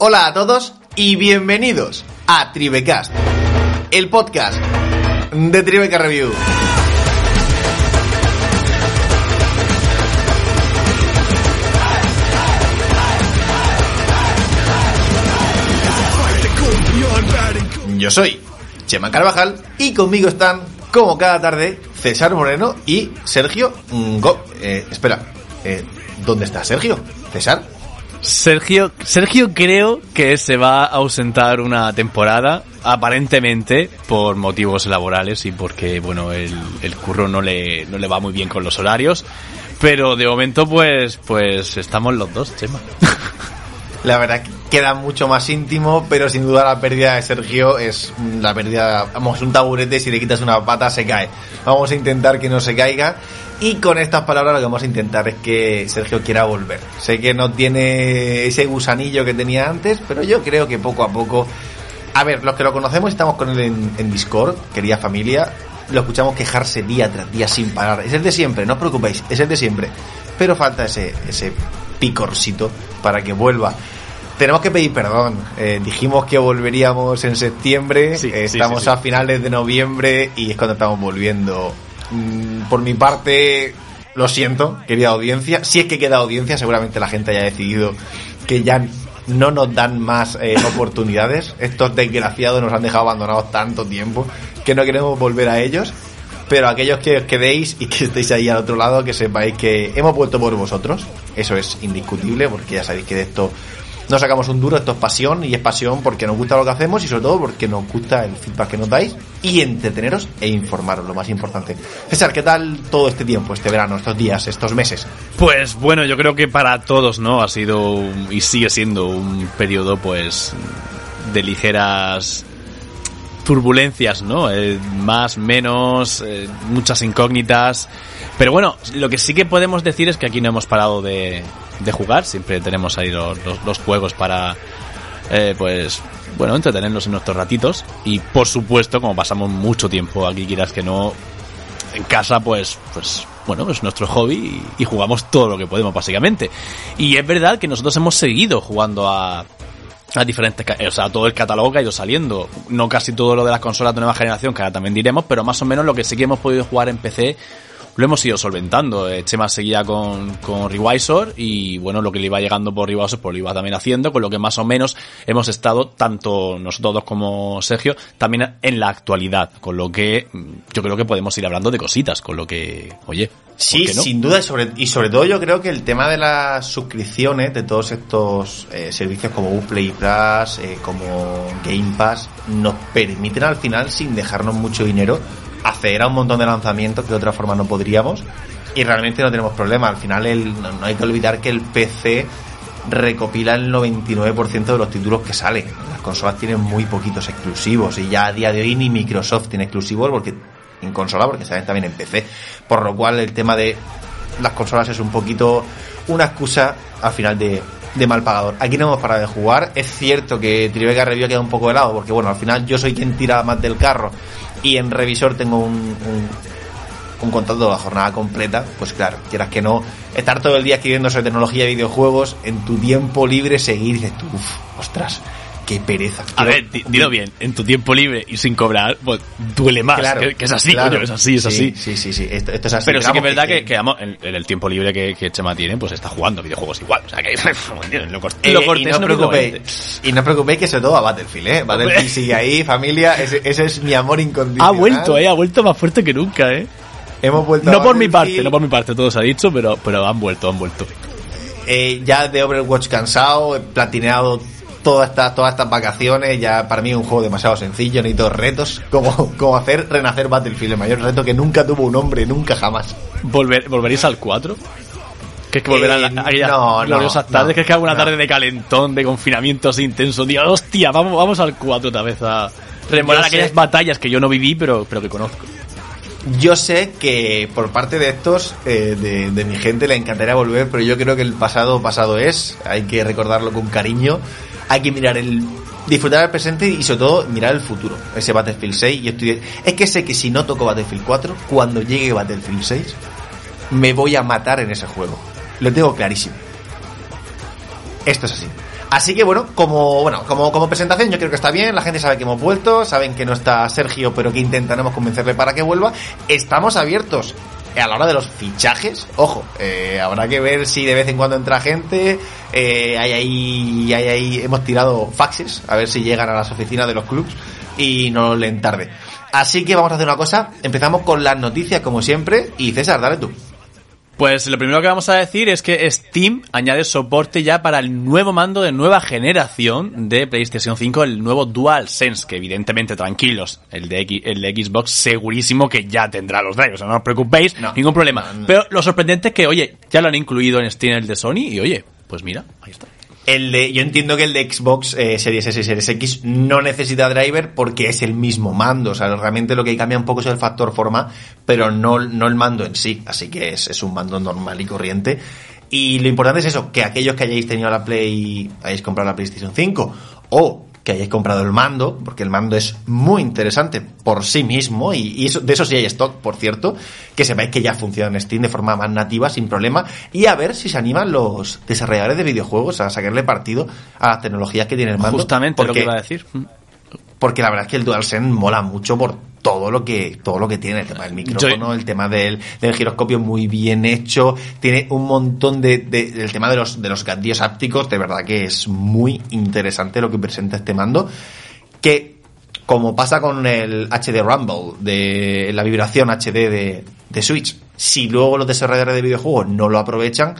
Hola a todos y bienvenidos a Tribecast, el podcast de Tribeca Review. Yo soy Chema Carvajal y conmigo están, como cada tarde, César Moreno y Sergio. Eh, espera, eh, ¿dónde está Sergio? César. Sergio, Sergio creo que se va a ausentar una temporada, aparentemente por motivos laborales y porque, bueno, el, el curro no le, no le va muy bien con los horarios. Pero de momento, pues, pues estamos los dos, Chema. La verdad que queda mucho más íntimo, pero sin duda la pérdida de Sergio es la pérdida, vamos, un taburete, si le quitas una pata se cae. Vamos a intentar que no se caiga. Y con estas palabras lo que vamos a intentar es que Sergio quiera volver. Sé que no tiene ese gusanillo que tenía antes, pero yo creo que poco a poco... A ver, los que lo conocemos estamos con él en, en Discord, querida familia, lo escuchamos quejarse día tras día sin parar. Es el de siempre, no os preocupéis, es el de siempre. Pero falta ese, ese picorcito para que vuelva. Tenemos que pedir perdón. Eh, dijimos que volveríamos en septiembre. Sí, Eh, sí, estamos sí, a finales de noviembre y es cuando estamos volviendo. Mm, por mi parte, lo siento, querida audiencia. Si es que queda audiencia, seguramente la gente haya decidido que ya no nos dan más eh, oportunidades. Estos desgraciados nos han dejado abandonados tanto tiempo que no queremos volver a ellos. Pero aquellos que os quedéis y que estéis ahí al otro lado, que sepáis que hemos vuelto por vosotros. Eso es indiscutible, porque ya sabéis que de esto no sacamos un duro, esto es pasión, y es pasión porque nos gusta lo que hacemos y sobre todo porque nos gusta el feedback que nos dais y entreteneros e informaros, lo más importante. César, ¿qué tal todo este tiempo, este verano, estos días, estos meses? Pues bueno, yo creo que para todos, ¿no? Ha sido y sigue siendo un periodo, pues, de ligeras turbulencias, ¿no? Eh, más, menos, eh, muchas incógnitas. Pero bueno, lo que sí que podemos decir es que aquí no hemos parado de, de jugar. Siempre tenemos ahí los, los- juegos para, eh, pues, bueno, entretenernos en nuestros ratitos. Y por supuesto, como pasamos mucho tiempo aquí, quieras que no, en casa, pues, pues, bueno, es nuestro hobby y, y jugamos todo lo que podemos, básicamente. Y es verdad que nosotros hemos seguido jugando a, a diferentes, o sea, todo el catálogo que ha ido saliendo. No casi todo lo de las consolas de nueva generación, que ahora también diremos, pero más o menos lo que sí que hemos podido jugar en PC lo hemos ido solventando. Eh, Chema seguía con, con Revisor y bueno, lo que le iba llegando por Revisor pues lo iba también haciendo, con lo que más o menos hemos estado, tanto nosotros dos como Sergio, también en la actualidad, con lo que mm, yo creo que podemos ir hablando de cositas, con lo que, oye, ¿por Sí, no? sin duda, y sobre, y sobre todo yo creo que el tema de las suscripciones, de todos estos eh, servicios como Uplay Plus, eh, como Game Pass, nos permiten al final, sin dejarnos mucho dinero, acceder a un montón de lanzamientos que de otra forma no podríamos. Y realmente no tenemos problema. Al final el, no, hay que olvidar que el PC recopila el 99% de los títulos que salen. Las consolas tienen muy poquitos exclusivos y ya a día de hoy ni Microsoft tiene exclusivos porque en consola porque salen también en PC. Por lo cual el tema de las consolas es un poquito una excusa al final de, de mal pagador. Aquí no hemos parado de jugar. Es cierto que Tribeca Review ha quedado un poco de lado porque bueno, al final yo soy quien tira más del carro y en revisor tengo un, un un contrato de la jornada completa, pues claro, quieras que no, estar todo el día escribiendo sobre tecnología y videojuegos, en tu tiempo libre seguir dices tú, uff, ostras, qué pereza. A Quiero- ver, di- dilo bien, en tu tiempo libre y sin cobrar, pues duele más. Claro, que, que es así, claro. coño, es así, es Sí, así. Sí, sí, sí, esto, esto es así. Pero sí que es verdad que, que, en, en el tiempo libre que, que Chema tiene, pues está jugando videojuegos igual. O sea que lo, cort- Eh, lo y cortés no os no preocupéis, y no os preocupéis que sobre todo a Battlefield, eh. Battlefield sigue ahí, familia, ese, ese es mi amor Ha incondicional. vuelto, eh, ha vuelto más fuerte que nunca, eh. Hemos vuelto No por mi parte, no por mi parte, todo se ha dicho, pero, pero han vuelto, han vuelto. Eh, ya de Overwatch cansado, platineado todas estas todas estas vacaciones, ya para mí es un juego demasiado sencillo, necesito retos, como, como hacer renacer Battlefield, el mayor reto que nunca tuvo un hombre, nunca jamás. Volver, ¿Volveréis al 4? Que es que volverán Eh, a aquellas no, no, gloriosas tardes, no, que es que hago una no. tarde de calentón, de confinamiento así intenso, tío, hostia, vamos, vamos al 4 otra vez a remorar Yo aquellas sé- batallas que yo no viví, pero, pero que conozco. Yo sé que por parte de estos, eh, de, de mi gente, le encantaría volver, pero yo creo que el pasado pasado es, hay que recordarlo con cariño, hay que mirar el... Disfrutar el presente y sobre todo mirar el futuro, ese Battlefield 6. Yo estoy, es que sé que si no toco Battlefield 4, cuando llegue Battlefield 6, me voy a matar en ese juego. Lo tengo clarísimo. Esto es así. Así que bueno, como bueno, como, como presentación yo creo que está bien, la gente sabe que hemos vuelto, saben que no está Sergio, pero que intentaremos convencerle para que vuelva. Estamos abiertos a la hora de los fichajes, ojo, eh, habrá que ver si de vez en cuando entra gente, eh, hay ahí, hay ahí, hemos tirado faxes, a ver si llegan a las oficinas de los clubs y no leen tarde. Así que vamos a hacer una cosa, empezamos con las noticias como siempre y César, dale tú. Pues lo primero que vamos a decir es que Steam añade soporte ya para el nuevo mando de nueva generación de PlayStation 5, el nuevo DualSense, que evidentemente tranquilos, el de, X, el de Xbox segurísimo que ya tendrá los drivers, no os preocupéis, ningún problema. Pero lo sorprendente es que, oye, ya lo han incluido en Steam el de Sony y oye, pues mira, ahí está. El de, yo entiendo que el de Xbox eh, Series S y Series X no necesita driver porque es el mismo mando. O sea, realmente lo que cambia un poco es el factor forma, pero no, no el mando en sí. Así que es, es un mando normal y corriente. Y lo importante es eso, que aquellos que hayáis tenido la Play, hayáis comprado la PlayStation 5 o que hayáis comprado el mando, porque el mando es muy interesante por sí mismo, y, eso, de eso sí hay stock, por cierto, que sepáis que ya funciona en Steam de forma más nativa, sin problema, y a ver si se animan los desarrolladores de videojuegos a sacarle partido a las tecnologías que tiene el mando. Justamente porque, lo que iba a decir. Porque la verdad es que el DualSense mola mucho por todo lo que todo lo que tiene el tema del micrófono el tema del, del, giroscopio muy bien hecho. Tiene un montón de, de, del tema de los de los gatillos ápticos de verdad que es muy interesante lo que presenta este mando que como pasa con el HD Rumble de la vibración HD de, de Switch si luego los desarrolladores de videojuegos no lo aprovechan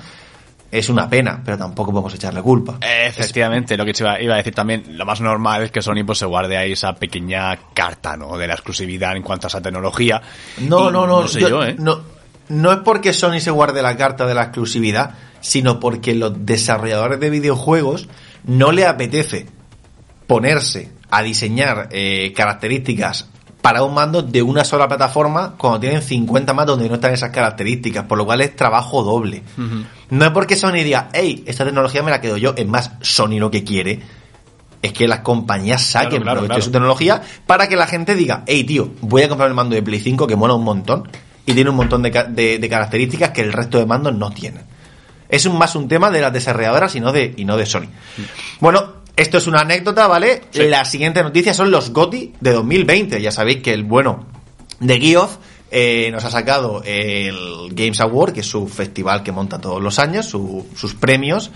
es una pena, pero tampoco podemos echarle culpa. Efectivamente, lo que iba, iba, a decir también, lo más normal es que Sony pues se guarde ahí esa pequeña carta, ¿no? De la exclusividad en cuanto a esa tecnología. No, y, no, no, no sé yo, yo, ¿eh? No, no es porque Sony se guarde la carta de la exclusividad, sino porque los desarrolladores de videojuegos no le apetece ponerse a diseñar eh, características para un mando de una sola plataforma cuando tienen 50 más donde no están esas características, por lo cual es trabajo doble. Uh -huh. No es porque Sony diga, hey, esta tecnología me la quedo yo, es más, Sony lo que quiere es que las compañías saquen claro, claro, provecho claro. de su tecnología para que la gente diga, hey tío, voy a comprar el mando de Play 5 que mola un montón y tiene un montón de, de, de características que el resto de mandos no tienen. Es un, más un tema de las desarrolladoras y no de, y no de Sony. Bueno, esto es una anécdota, ¿vale? Sí. La siguiente noticia son los GOTI de 2020. Ya sabéis que el bueno de Geoff eh, nos ha sacado el Games Award, que es su festival que monta todos los años, su, sus premios,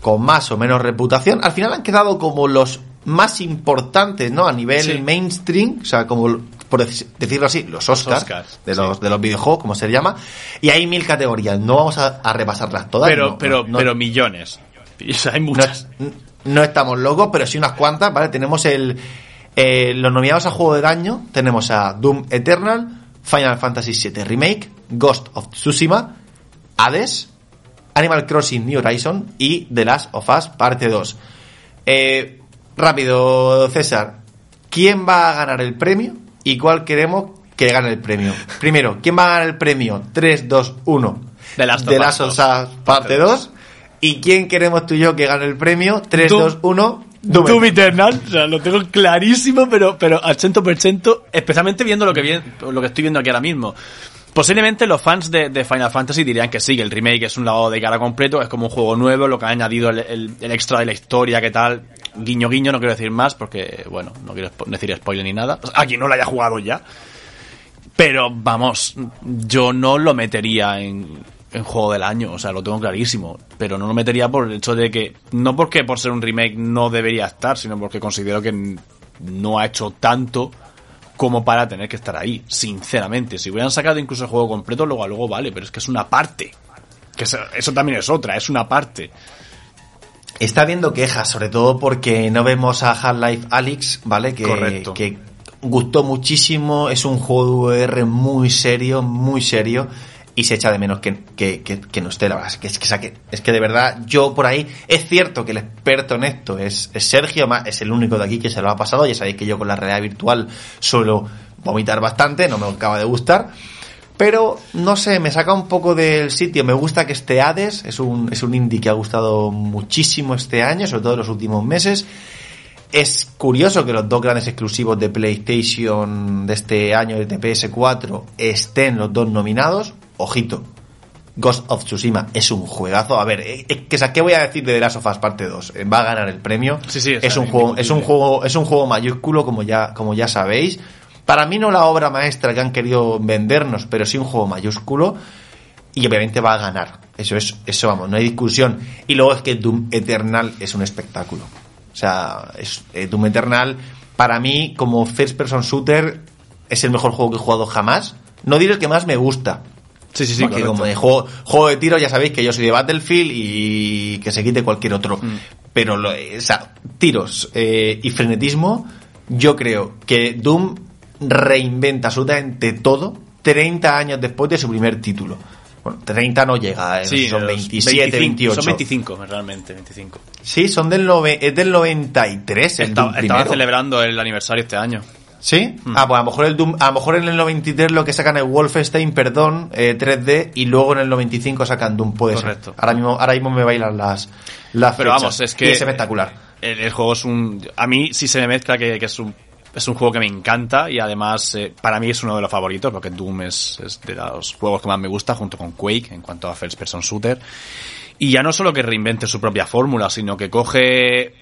con más o menos reputación. Al final han quedado como los más importantes, ¿no? A nivel sí. mainstream, o sea, como por decirlo así, los Oscars, Oscars de los sí. de los videojuegos, como se llama, y hay mil categorías. No vamos a, a repasarlas todas. Pero, no, pero, no, pero millones. O sea, hay muchas. No, no, estamos locos, pero sí unas cuantas, ¿vale? Tenemos el eh, los nominados a juego del año, tenemos a Doom Eternal, Final Fantasy VII Remake, Ghost of Tsushima, Hades, Animal Crossing New Horizon y The Last of Us Parte 2. Eh, rápido, César, ¿quién va a ganar el premio y cuál queremos que gane el premio? Primero, ¿quién va a ganar el premio? 3, 2, 1. The Last of, The Last of Us Parte 2. ¿Y quién queremos tú y yo que gane el premio? 3, Doom, 2, 1. Doom, Doom Eternal, o sea, lo tengo clarísimo, pero, pero al 100%, especialmente viendo lo que, vi, lo que estoy viendo aquí ahora mismo. Posiblemente los fans de, de, Final Fantasy dirían que sí, que el remake es un lado de cara completo, es como un juego nuevo, lo que ha añadido el, el, el extra de la historia, que tal, guiño guiño, no quiero decir más porque, bueno, no quiero decir spoiler ni nada, a quien no lo haya jugado ya. Pero vamos, yo no lo metería en, en juego del año, o sea, lo tengo clarísimo, pero no lo metería por el hecho de que, no porque por ser un remake no debería estar, sino porque considero que no ha hecho tanto como para tener que estar ahí, sinceramente. Si hubieran sacado incluso el juego completo, luego a luego vale, pero es que es una parte. Que eso, eso también es otra, es una parte. Está habiendo quejas, sobre todo porque no vemos a Half-Life Alyx, ¿vale? Que, Correcto. que gustó muchísimo, es un juego de VR muy serio, muy serio y se echa de menos que, que, que, que no esté, la verdad. Es que, es, que, de verdad, yo por ahí, es cierto que el experto en esto es, es Sergio, es el único de aquí que se lo ha pasado. Ya sabéis que yo con la realidad virtual suelo vomitar bastante, no me acaba de gustar. Pero, no sé, me saca un poco del sitio. Me gusta que esté Hades, es un, es un indie que ha gustado muchísimo este año, sobre todo en los últimos meses. Es curioso que los dos grandes exclusivos de PlayStation de este año, de PS4, estén los dos nominados ojito, Ghost of Tsushima es un juegazo. A ver, eh, eh, que, ¿qué voy a decir de The Last of Us parte 2? Eh, va a ganar el premio. Sí, sí, es un juego, es un juego, es un juego mayúsculo, como ya, como ya sabéis. Para mí no la obra maestra que han querido vendernos, pero sí un juego mayúsculo. Y obviamente va a ganar. Eso es, eso vamos, no hay discusión. Y luego es que Doom Eternal es un espectáculo. O sea, es, Doom Eternal, para mí, como first person shooter, es el mejor juego que he jugado jamás. No diré el que más me gusta, Sí, sí, sí. Porque como de juego, juego de tiro, ya sabéis que yo soy de Battlefield y que se quite cualquier otro. Mm. Pero, lo, o sea, tiros eh, y frenetismo, yo creo que Doom reinventa absolutamente todo 30 años después de su primer título. Bueno, 30 no llega, eh, son 27, 28. Son 25, realmente, 25. Sí, son del, es del 93 el Estaba celebrando el aniversario este año. ¿Sí? Mm. Ah, pues a lo mejor el a lo mejor en el 93 lo que sacan es Wolfenstein, perdón, 3D eh, y luego en el 95 sacan Doom, puede Correcto. Ahora mismo ahora mismo me bailan las las Pero vamos, es que es espectacular. El, juego es un a mí sí se me mezcla que, es un es un juego que me encanta y además eh, para mí es uno de los favoritos porque Doom es, es, de los juegos que más me gusta junto con Quake en cuanto a first person shooter. Y ya no solo que reinvente su propia fórmula, sino que coge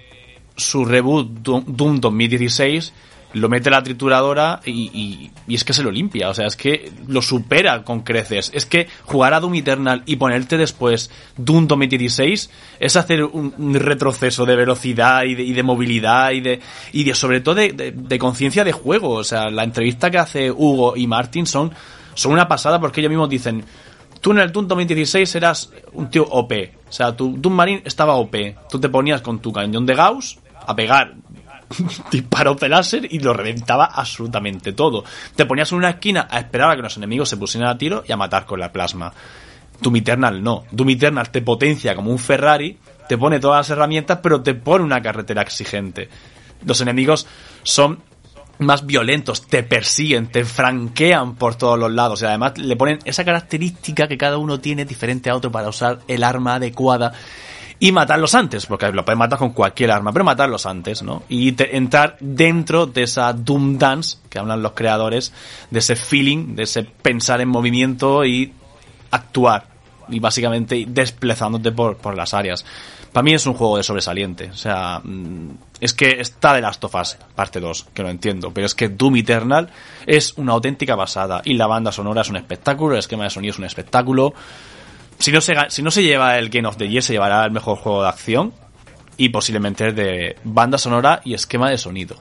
su reboot Doom 2016 lo mete la trituradora y, y, es que se lo limpia, o sea, es que lo supera con creces. Es que jugar a Doom Eternal y ponerte después Doom 2016 es hacer un, retroceso de velocidad y de, y de, movilidad y de, y de sobre todo de, de, conciencia de juego. O sea, la entrevista que hace Hugo y Martin son, son una pasada porque ellos mismos dicen, tú en el Doom 2016 eras un tío OP. O sea, tu Doom Marine estaba OP. Tú te ponías con tu cañón de Gauss a pegar disparó de láser y lo reventaba absolutamente todo. Te ponías en una esquina a esperar a que los enemigos se pusieran a tiro y a matar con la plasma. Doom Eternal no. Doom Eternal te potencia como un Ferrari, te pone todas las herramientas, pero te pone una carretera exigente. Los enemigos son más violentos, te persiguen, te franquean por todos los lados y además le ponen esa característica que cada uno tiene diferente a otro para usar el arma adecuada y matarlos antes, porque lo puedes matar con cualquier arma, pero matarlos antes, ¿no? Y entrar dentro de esa Doom Dance que hablan los creadores, de ese feeling, de ese pensar en movimiento y actuar, y básicamente desplazándote por, por las áreas. Para mí es un juego de sobresaliente, o sea, mm, es que está de Last of Us, parte 2, que lo entiendo, pero es que Doom Eternal es una auténtica basada, y la banda sonora es un espectáculo, el esquema de sonido es un espectáculo, si no, se, si no se lleva el Game of the Year, se llevará el mejor juego de acción y posiblemente de banda sonora y esquema de sonido.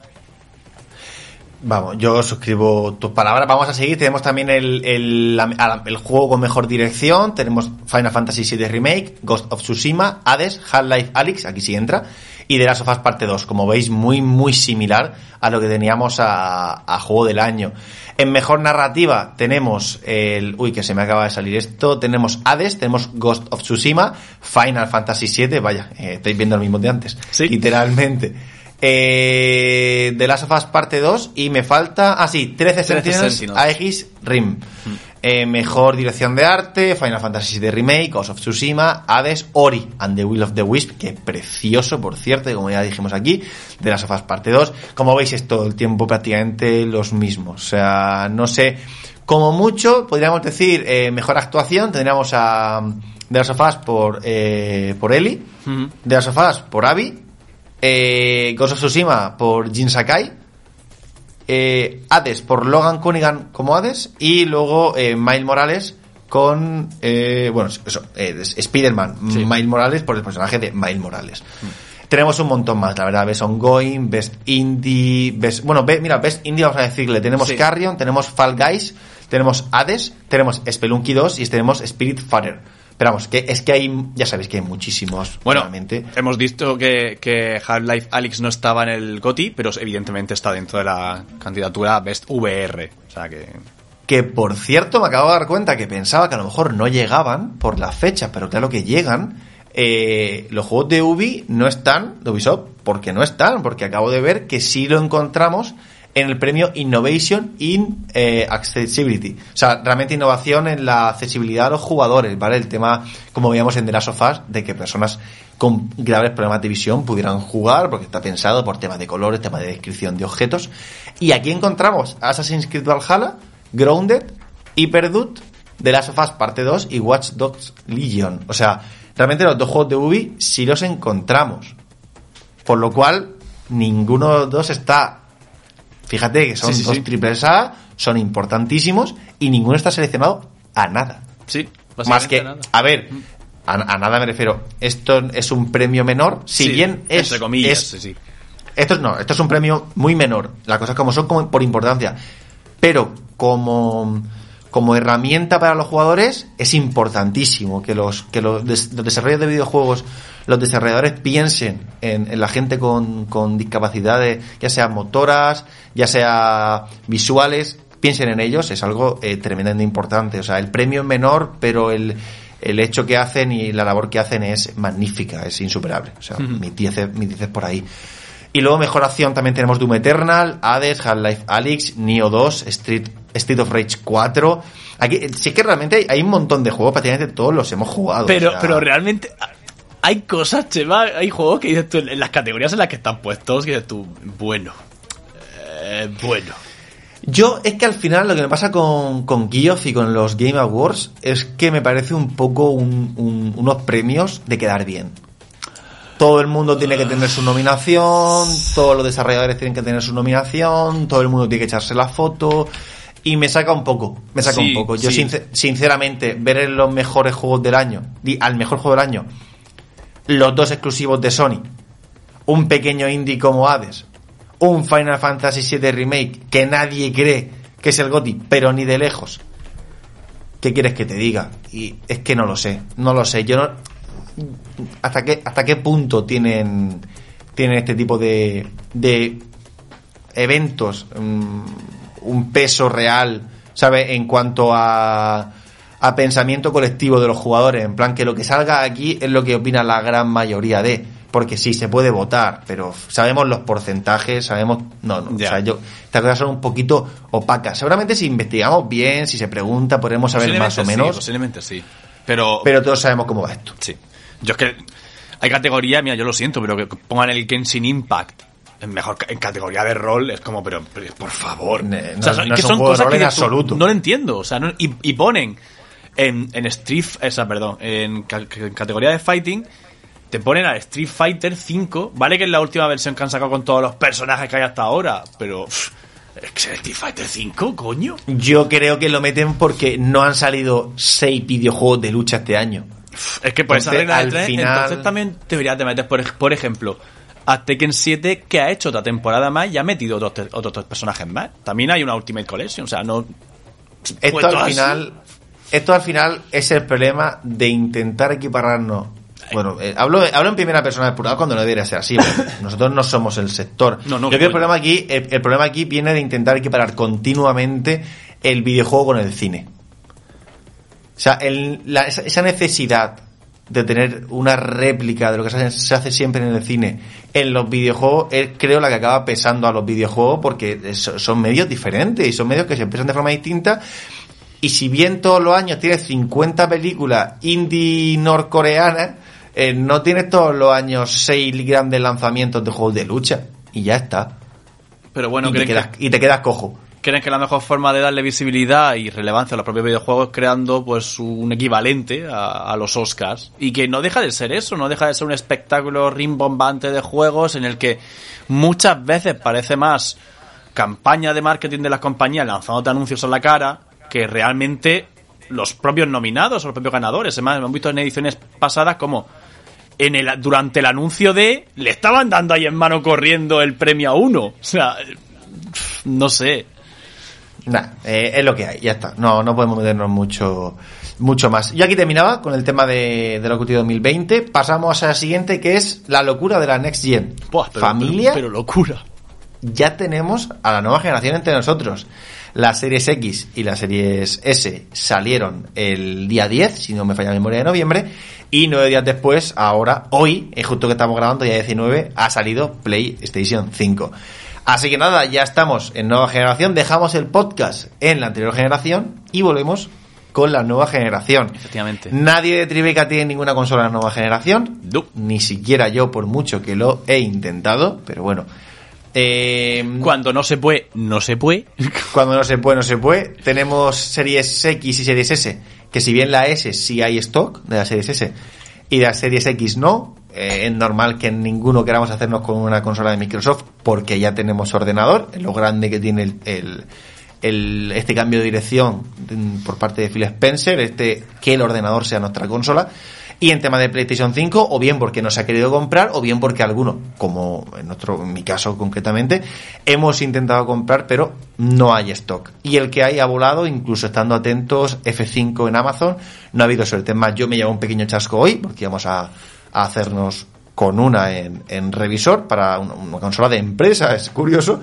Vamos, yo suscribo tus palabras. Vamos a seguir. Tenemos también el, el, juego con mejor dirección. Tenemos Final Fantasy VII Remake, Ghost of Tsushima, Hades, Half-Life Alyx, aquí sí entra, y The Last of Us Parte 2. Como veis, muy, muy similar a lo que teníamos a, a juego del año. En mejor narrativa tenemos el... Uy, que se me acaba de salir esto. Tenemos Hades, tenemos Ghost of Tsushima, Final Fantasy VII, vaya, eh, estáis viendo lo mismo de antes. Sí. Literalmente. Eh, The Last of Us parte 2 y me falta... Ah, sí, 13, 13 Sentinels, Aegis Rim. Mm. Eh, mejor dirección de arte, Final Fantasy VII Remake, Ghost of Tsushima, Hades, Ori and the Will of the Wisp, que precioso, por cierto, como ya dijimos aquí, de las sofás parte 2. Como veis, es todo el tiempo prácticamente los mismos. O sea, no sé, como mucho, podríamos decir, eh, mejor actuación, tendríamos a de las sofás por, eh, por Eli, de las sofás por Abby, Ghost of Tsushima por Jin Sakai, eh, Hades por Logan Cunningham como Hades y luego eh, Miles Morales con eh, bueno eso eh, Spider-Man Miles Morales por el personaje de Miles Morales. Mm. tenemos un montón más la verdad Best Ongoing Best Indie Best bueno mira Best Indie vamos a decirle tenemos Carrion tenemos Fall Guys tenemos Hades tenemos Spelunky 2 y tenemos Spirit Fighter pero vamos, que es que hay, ya sabéis que hay muchísimos. Bueno, hemos visto que, que Half-Life Alyx no estaba en el GOTI, pero evidentemente está dentro de la candidatura Best VR. O sea que... Que por cierto, me acabo de dar cuenta que pensaba que a lo mejor no llegaban por la fecha, pero claro que llegan. Eh, los juegos de Ubi no están, de Ubisoft, porque no están, porque acabo de ver que sí lo encontramos en el premio Innovation in eh, Accessibility. O sea, realmente innovación en la accesibilidad a los jugadores, ¿vale? El tema, como veíamos en The Last of Us, de que personas con graves problemas de visión pudieran jugar, porque está pensado por temas de colores, temas de descripción de objetos. Y aquí encontramos Assassin's Creed Valhalla, Grounded, Hyperdut, The Last of Us Parte 2 y Watch Dogs Legion. O sea, realmente los dos juegos de Ubi sí los encontramos. Por lo cual, ninguno de los dos está. Fíjate que son Sí, sí, dos sí. triples A, son importantísimos y ninguno está seleccionado a nada. Sí, Más que, nada. a ver, a, a nada me refiero. Esto es un premio menor, si bien es. Entre comillas, es- sí, sí. esto es no, esto es un premio muy menor. Las cosas como son como por importancia. Pero como, como herramienta para los jugadores es importantísimo que los, que los, des- los desarrolladores de videojuegos, los desarrolladores piensen en, en la gente con, con discapacidades, ya sean motoras, ya sea visuales, piensen en ellos, es algo eh, tremendamente importante. O sea, el premio es menor, pero el, el hecho que hacen y la labor que hacen es magnífica, es insuperable. O sea, mis dieces, mis dieces por ahí. Y luego mejor acción también tenemos Doom Eternal, Hades, Half-Life Alyx, Neo 2, Street, Street of Rage 4. Aquí, sí que realmente hay, hay un montón de juegos, prácticamente todos los hemos jugado. Pero, o sea, pero realmente hay cosas, Chema, hay juegos que dices tú, en las categorías en las que están puestos, que dices tú, bueno, eh, bueno. Yo es que al final lo que me pasa con, con Geoff y con los Game Awards es que me parece un poco un- un- unos premios de quedar bien. Todo el mundo tiene que tener su nominación, todos los desarrolladores tienen que tener su nominación, todo el mundo tiene que echarse la foto. Y me saca un poco, me saca Sí, un poco. Yo sí. sincer- sinceramente, ver en los mejores juegos del año, al mejor juego del año, los dos exclusivos de Sony, un pequeño indie como Hades, un Final Fantasy VII Remake que nadie cree que es el GOTY, pero ni de lejos. ¿Qué quieres que te diga? Y es que no lo sé, no lo sé. Yo no, hasta qué hasta qué punto tienen tienen este tipo de de eventos mm, un peso real, ¿sabes? En cuanto a a pensamiento colectivo de los jugadores, en plan que lo que salga aquí es lo que opina la gran mayoría de, porque sí se puede votar, pero sabemos los porcentajes, sabemos, no, no, Ya. o sea, yo estas cosas son un poquito opacas. Seguramente si investigamos bien, si se pregunta, podremos saber más o sí, menos, posiblemente sí. Pero, pero todos sabemos cómo va esto. sí. Yo es que hay categoría, mira, yo lo siento, pero que pongan el Genshin Impact mejor en categoría de rol es como, pero, pero, por favor. Ne- O sea, no- no que son cosas en absoluto. No lo entiendo. O sea, no- y, y ponen en, en Street, esa, perdón, en, ca- en categoría de fighting, te ponen a Street Fighter 5, vale que es la última versión que han sacado con todos los personajes que hay hasta ahora, pero pff, es que Street Fighter 5, coño. Yo creo que lo meten porque no han salido seis videojuegos de lucha este año. Es que por esa Entonces, regla de tres, final- entonces también deberías de meter, por, por ejemplo, a Tekken 7 que ha hecho otra temporada más y ha metido otros, otros tres personajes más. También hay una Ultimate Collection, o sea, no... Esto al final, esto al final es el problema de intentar equipararnos. Bueno, eh, hablo, hablo en primera persona del plural cuando no debería ser así. Nosotros no somos el sector. No, no, Yo creo que el problema aquí, el, el problema aquí viene de intentar equiparar continuamente el videojuego con el cine. O sea, el- la- esa, esa necesidad de tener una réplica de lo que se hace, se hace siempre en el cine en los videojuegos es creo la que acaba pesando a los videojuegos porque es- son medios diferentes y son medios que se expresan de forma distinta y si bien todos los años tienes 50 películas indie norcoreanas eh, no tienes todos los años 6 grandes lanzamientos de juegos de lucha. Y ya está. Pero bueno, y, te ¿creen quedas, que, y te quedas cojo. creen que la mejor forma de darle visibilidad y relevancia a los propios videojuegos es creando pues un equivalente a, a los Oscars. Y que no deja de ser eso, no deja de ser un espectáculo rimbombante de juegos en el que muchas veces parece más campaña de marketing de las compañías lanzándote anuncios en la cara que realmente los propios nominados o los propios ganadores. Además, hemos visto en ediciones pasadas como en el, durante el anuncio de le estaban dando ahí en mano corriendo el premio a uno. O sea, no sé. Nah, eh, es lo que hay, ya está. No, no podemos meternos mucho, mucho más. Yo aquí terminaba con el tema de, de lo que 2020. Pasamos a la siguiente, que es la locura de la Next Gen. Buah, pero- Familia, Pero, pero locura. ya tenemos a la nueva generación entre nosotros. Las series X y las series S salieron el día 10, si no me falla la memoria de noviembre, y nueve días después, ahora, hoy, eh, justo que estamos grabando, ya 19, ha salido PlayStation 5. Así que nada, ya estamos en nueva generación, dejamos el podcast en la anterior generación y volvemos con la nueva generación. Efectivamente. Nadie de Tribeca tiene ninguna consola de nueva generación, No. ni siquiera yo por mucho que lo he intentado, pero bueno, Eh, Cuando no se puede, no se puede. cuando no se puede, no se puede. Tenemos series X y series S, que si bien la S sí hay stock de las series S y de las series X no, eh, es normal que ninguno queramos hacernos con una consola de Microsoft porque ya tenemos ordenador, es lo grande que tiene el, el- el- este cambio de dirección mm, por parte de Phil Spencer, este que el ordenador sea nuestra consola. Y en tema de PlayStation 5, o bien porque no se ha querido comprar, o bien porque alguno, como en, nuestro, en mi caso concretamente, hemos intentado comprar, pero no hay stock. Y el que hay ha volado, incluso estando atentos, F5 en Amazon, no ha habido suerte. Más, yo me llevo un pequeño chasco hoy, porque íbamos a, hacernos con una en, revisor para una consola de empresa, es curioso,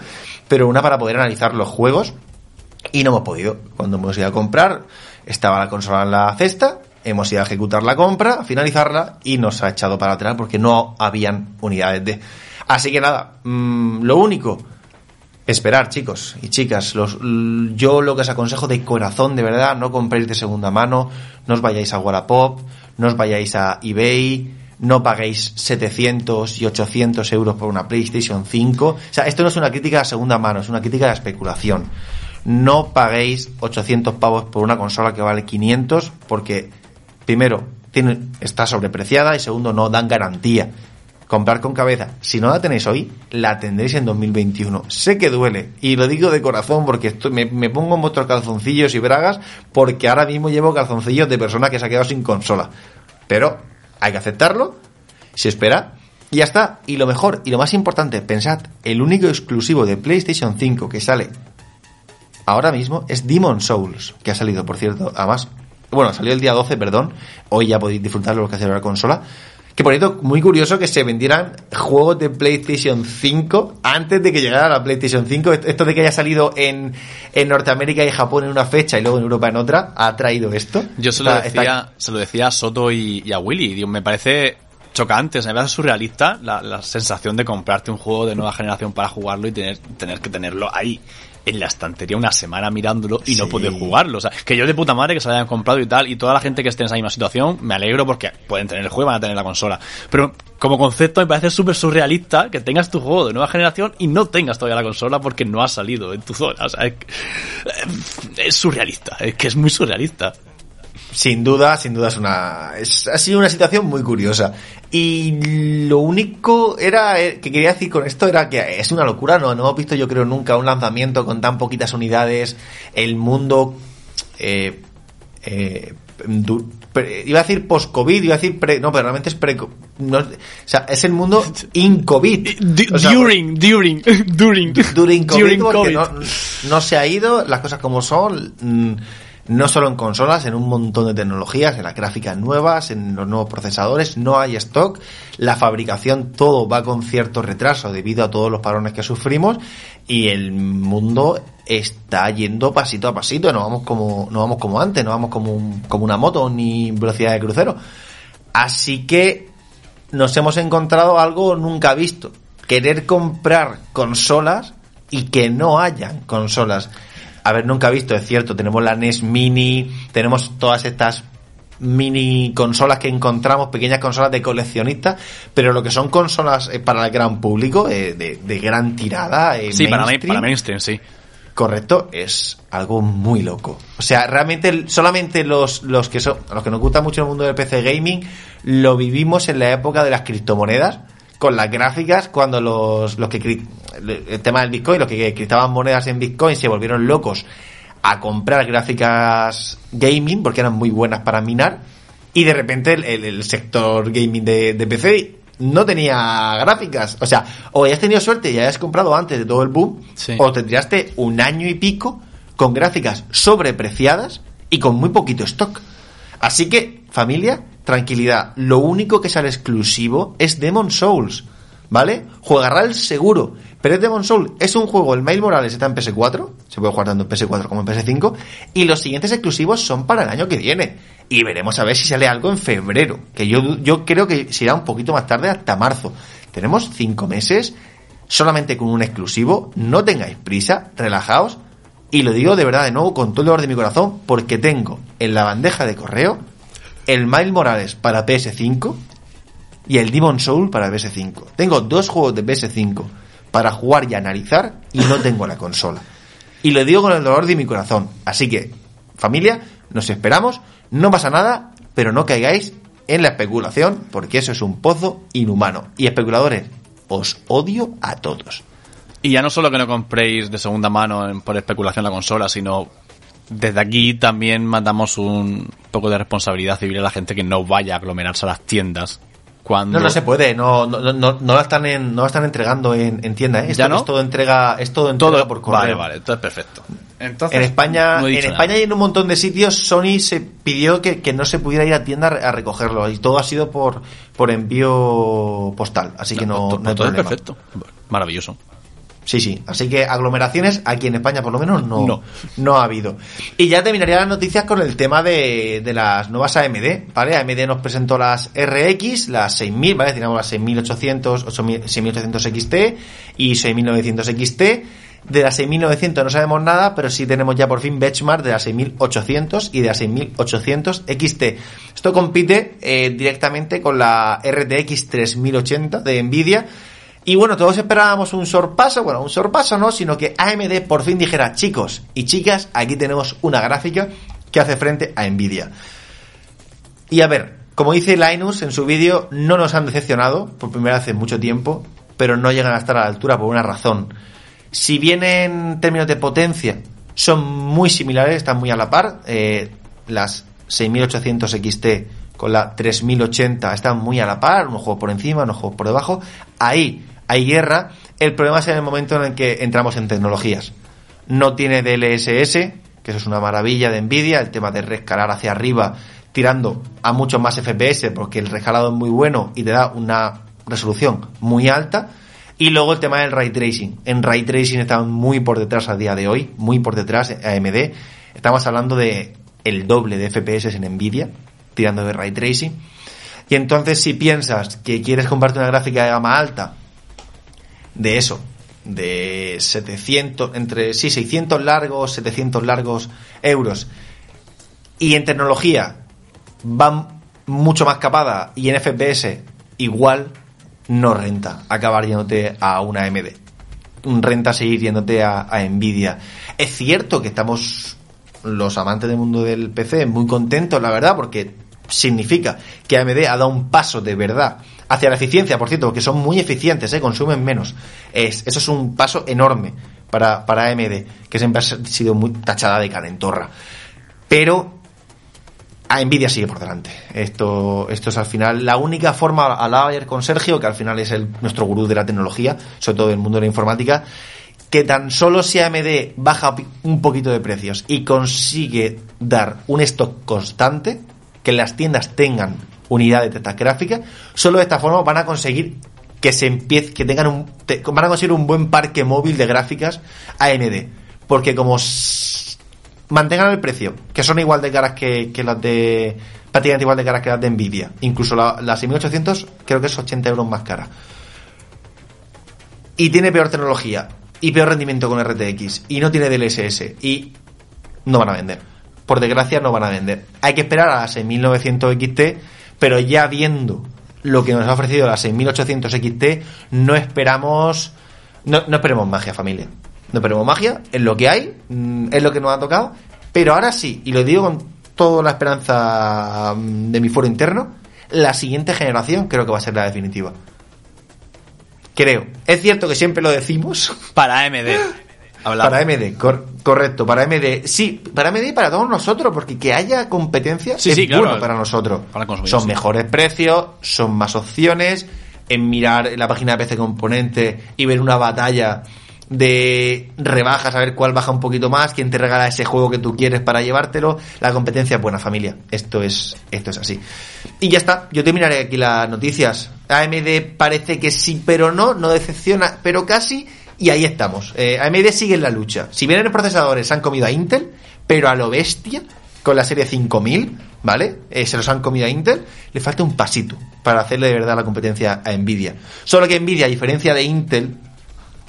pero una para poder analizar los juegos y no hemos podido. Cuando hemos ido a comprar, estaba la consola en la cesta, hemos ido a ejecutar la compra, a finalizarla y nos ha echado para atrás porque no habían unidades de. Así que nada, mm, lo único, esperar, chicos y chicas. Los, yo lo que os aconsejo de corazón, de verdad, no compréis de segunda mano, no os vayáis a Wallapop, no os vayáis a eBay, no paguéis 700 y 800 euros por una PlayStation 5. O sea, esto no es una crítica a segunda mano, es una crítica la especulación. No paguéis 800 pavos por una consola que vale 500 porque, primero, está sobrepreciada y segundo, no dan garantía comprar con cabeza. Si no la tenéis hoy, la tendréis en 2021. Sé que duele, y lo digo de corazón porque estoy- me, me pongo en vuestros calzoncillos y bragas porque ahora mismo llevo calzoncillos de persona que se ha quedado sin consola. Pero hay que aceptarlo, se espera, y ya está. Y lo mejor, y lo más importante, pensad, el único exclusivo de PlayStation 5 que sale ahora mismo es Demon Souls, que ha salido, por cierto, además, bueno, salió el día 12, perdón, hoy ya podéis disfrutarlo los que hacen la consola. Que por cierto, muy curioso que se vendieran juegos de PlayStation 5 antes de que llegara la PlayStation 5. Esto de que haya salido en, en Norteamérica y Japón en una fecha y luego en Europa en otra, ha traído esto. Yo se lo Está- decía, está- se lo decía a Soto y, y a Willy. Digo, me parece chocante, o sea, me parece surrealista la, la sensación de comprarte un juego de nueva generación para jugarlo y tener, tener que tenerlo ahí en la estantería una semana mirándolo y no poder jugarlo. O sea, que yo de puta madre que se lo hayan comprado y tal, y toda la gente que esté en esa misma situación, me alegro porque pueden tener el juego y van a tener la consola. Pero como concepto me parece súper surrealista que tengas tu juego de nueva generación y no tengas todavía la consola porque no ha salido en tu zona. O sea, es, es surrealista, es que es muy surrealista. Sin duda, sin duda es una. Es, ha sido una situación muy curiosa. Y lo único era eh, que quería decir con esto era que es una locura, no, no hemos visto yo creo nunca un lanzamiento con tan poquitas unidades, el mundo eh, eh, du- pre- iba a decir post-COVID, iba a decir pre, no, pero realmente es pre, no, o sea, es el mundo O sea, during, during, during, during COVID, during porque COVID. No, no se ha ido, las cosas como son, mm, no solo en consolas, en un montón de tecnologías, en las gráficas nuevas, en los nuevos procesadores, no hay stock, la fabricación todo va con cierto retraso debido a todos los parones que sufrimos y el mundo está yendo pasito a pasito, no vamos como, no vamos como antes, no vamos como, un- como una moto ni velocidad de crucero. Así que nos hemos encontrado algo nunca visto. Querer comprar consolas y que no hayan consolas. A ver, nunca visto, es cierto. Tenemos la NES Mini, tenemos todas estas mini consolas que encontramos, pequeñas consolas de coleccionistas, pero lo que son consolas eh, para el gran público, eh, de, de gran tirada, eh, Sí, para, mainstream, para mainstream, sí. correcto, es algo muy loco. O sea, realmente solamente los, los que son, los que nos gusta mucho el mundo del PC gaming, lo vivimos en la época de las criptomonedas, con las gráficas, cuando los, los que el tema del Bitcoin, los que criptaban monedas en Bitcoin se volvieron locos a comprar gráficas gaming, porque eran muy buenas para minar, y de repente el, el- el sector gaming de, de PC no tenía gráficas. O sea, o hayas tenido suerte y hayas comprado antes de todo el boom, Sí. o tendríaste un año y pico con gráficas sobrepreciadas y con muy poquito stock. Así que, familia, tranquilidad. Lo único que sale exclusivo es Demon Souls. ¿Vale? Jugarral seguro. Pero es Demon Souls. Es un juego, el Mail Morales está en PS4. Se puede jugar tanto en PS4 como en PS5. Y los siguientes exclusivos son para el año que viene. Y veremos a ver si sale algo en febrero. Que yo, yo creo que será un poquito más tarde, hasta marzo. Tenemos cinco meses solamente con un exclusivo. No tengáis prisa, relajaos. Y lo digo de verdad de nuevo con todo el dolor de mi corazón, porque tengo en la bandeja de correo el Miles Morales para PS5 y el Demon Soul para PS5. Tengo dos juegos de PS5 para jugar y analizar y no tengo la consola. Y lo digo con el dolor de mi corazón. Así que, familia, nos esperamos, no pasa nada, pero no caigáis en la especulación, porque eso es un pozo inhumano. Y especuladores, os odio a todos. Y ya no solo que no compréis de segunda mano por especulación la consola, sino desde aquí también mandamos un poco de responsabilidad civil a la gente que no vaya a aglomerarse a las tiendas. Cuando No, no se puede, no, no, no, no, no la están en, no la están entregando en, en tienda, ¿eh? Esto ¿Ya no? es todo entrega, es todo entrega todo por correo. Vale, vale, entonces perfecto. Entonces, En España, no en España nada. y en un montón de sitios Sony se pidió que, que no se pudiera ir a tienda a re- a recogerlo y todo ha sido por, por envío postal, así que no, no hay todo es perfecto. Maravilloso. Sí, sí. Así que aglomeraciones aquí en España por lo menos no, No. no. ha habido. Y ya terminaría las noticias con el tema de, de las nuevas AMD, ¿vale? AMD nos presentó las RX, las 6000, ¿vale? Tenemos las 6800, 8000 6800 XT y 6900 XT. De las 6900 no sabemos nada, pero sí tenemos ya por fin benchmark de las 6800 y de las 6800 XT. Esto compite eh, directamente con la RTX 3080 de Nvidia. Y bueno, todos esperábamos un sorpaso, bueno, un sorpaso no, sino que AMD por fin dijera, chicos y chicas, aquí tenemos una gráfica que hace frente a Nvidia. Y a ver, como dice Linus en su vídeo, no nos han decepcionado por primera vez en mucho tiempo, pero no llegan a estar a la altura por una razón. Si bien en términos de potencia son muy similares, están muy a la par, eh, las 6800 XT con la 3080 están muy a la par, unos juegos por encima, unos juegos por debajo. Ahí hay guerra. El problema es en el momento en el que entramos en tecnologías. No tiene DLSS, que eso es una maravilla de Nvidia, el tema de rescalar hacia arriba tirando a muchos más FPS porque el rescalado es muy bueno y te da una resolución muy alta. Y luego el tema del ray tracing. En ray tracing están muy por detrás a día de hoy, muy por detrás AMD. Estamos hablando de el doble de FPS en Nvidia, tirando de ray tracing. Y entonces si piensas que quieres comprarte una gráfica de gama alta, de eso, de 700, entre, sí, 600 largos, 700 largos euros, y en tecnología va mucho más capada y en FPS igual, no renta acabar yéndote a una AMD. Renta seguir yéndote a, a Nvidia. Es cierto que estamos los amantes del mundo del PC muy contentos, la verdad, porque significa que AMD ha dado un paso de verdad hacia la eficiencia, por cierto, porque son muy eficientes, ¿eh? consumen menos. Es, eso es un paso enorme para, para AMD, que siempre ha sido muy tachada de calentorra. Pero a Nvidia sigue por delante. Esto, esto es al final la única forma, hablaba ayer con Sergio, que al final es el, nuestro gurú de la tecnología, sobre todo del mundo de la informática, que tan solo si AMD baja un poquito de precios y consigue dar un stock constante, que las tiendas tengan unidades de estas gráficas, solo de esta forma van a conseguir que se empiece, que tengan un, van a conseguir un buen parque móvil de gráficas AMD. Porque como mantengan el precio, que son igual de caras que, que las de, prácticamente igual de caras que las de Nvidia. Incluso la, la 6800 creo que es 80 euros más cara. Y tiene peor tecnología y peor rendimiento con RTX y no tiene DLSS y no van a vender. Por desgracia no van a vender. Hay que esperar a la 6900 XT, pero ya viendo lo que nos ha ofrecido la 6800 XT, no esperamos no, no esperemos magia, familia. No esperemos magia, es lo que hay, es lo que nos ha tocado, pero ahora sí, y lo digo con toda la esperanza de mi foro interno, la siguiente generación creo que va a ser la definitiva. Creo. Es cierto que siempre lo decimos. Para AMD. Hablamos. Para cor correcto, para AMD. Sí, para AMD y para todos nosotros, porque que haya competencia sí, es sí, bueno claro, para nosotros. Para son sí. mejores precios, son más opciones. En mirar la página de PC Componente y ver una batalla de rebajas, a ver cuál baja un poquito más, quién te regala ese juego que tú quieres para llevártelo. La competencia es buena, familia. Esto es, esto es así. Y ya está, yo terminaré aquí las noticias. AMD parece que sí, pero no, no decepciona, pero casi. Y ahí estamos. Eh, AMD sigue en la lucha. Si bien en procesadores han comido a Intel, pero a lo bestia, con la serie 5000, ¿vale? Eh, se los han comido a Intel, le falta un pasito para hacerle de verdad la competencia a Nvidia. Solo que Nvidia, a diferencia de Intel,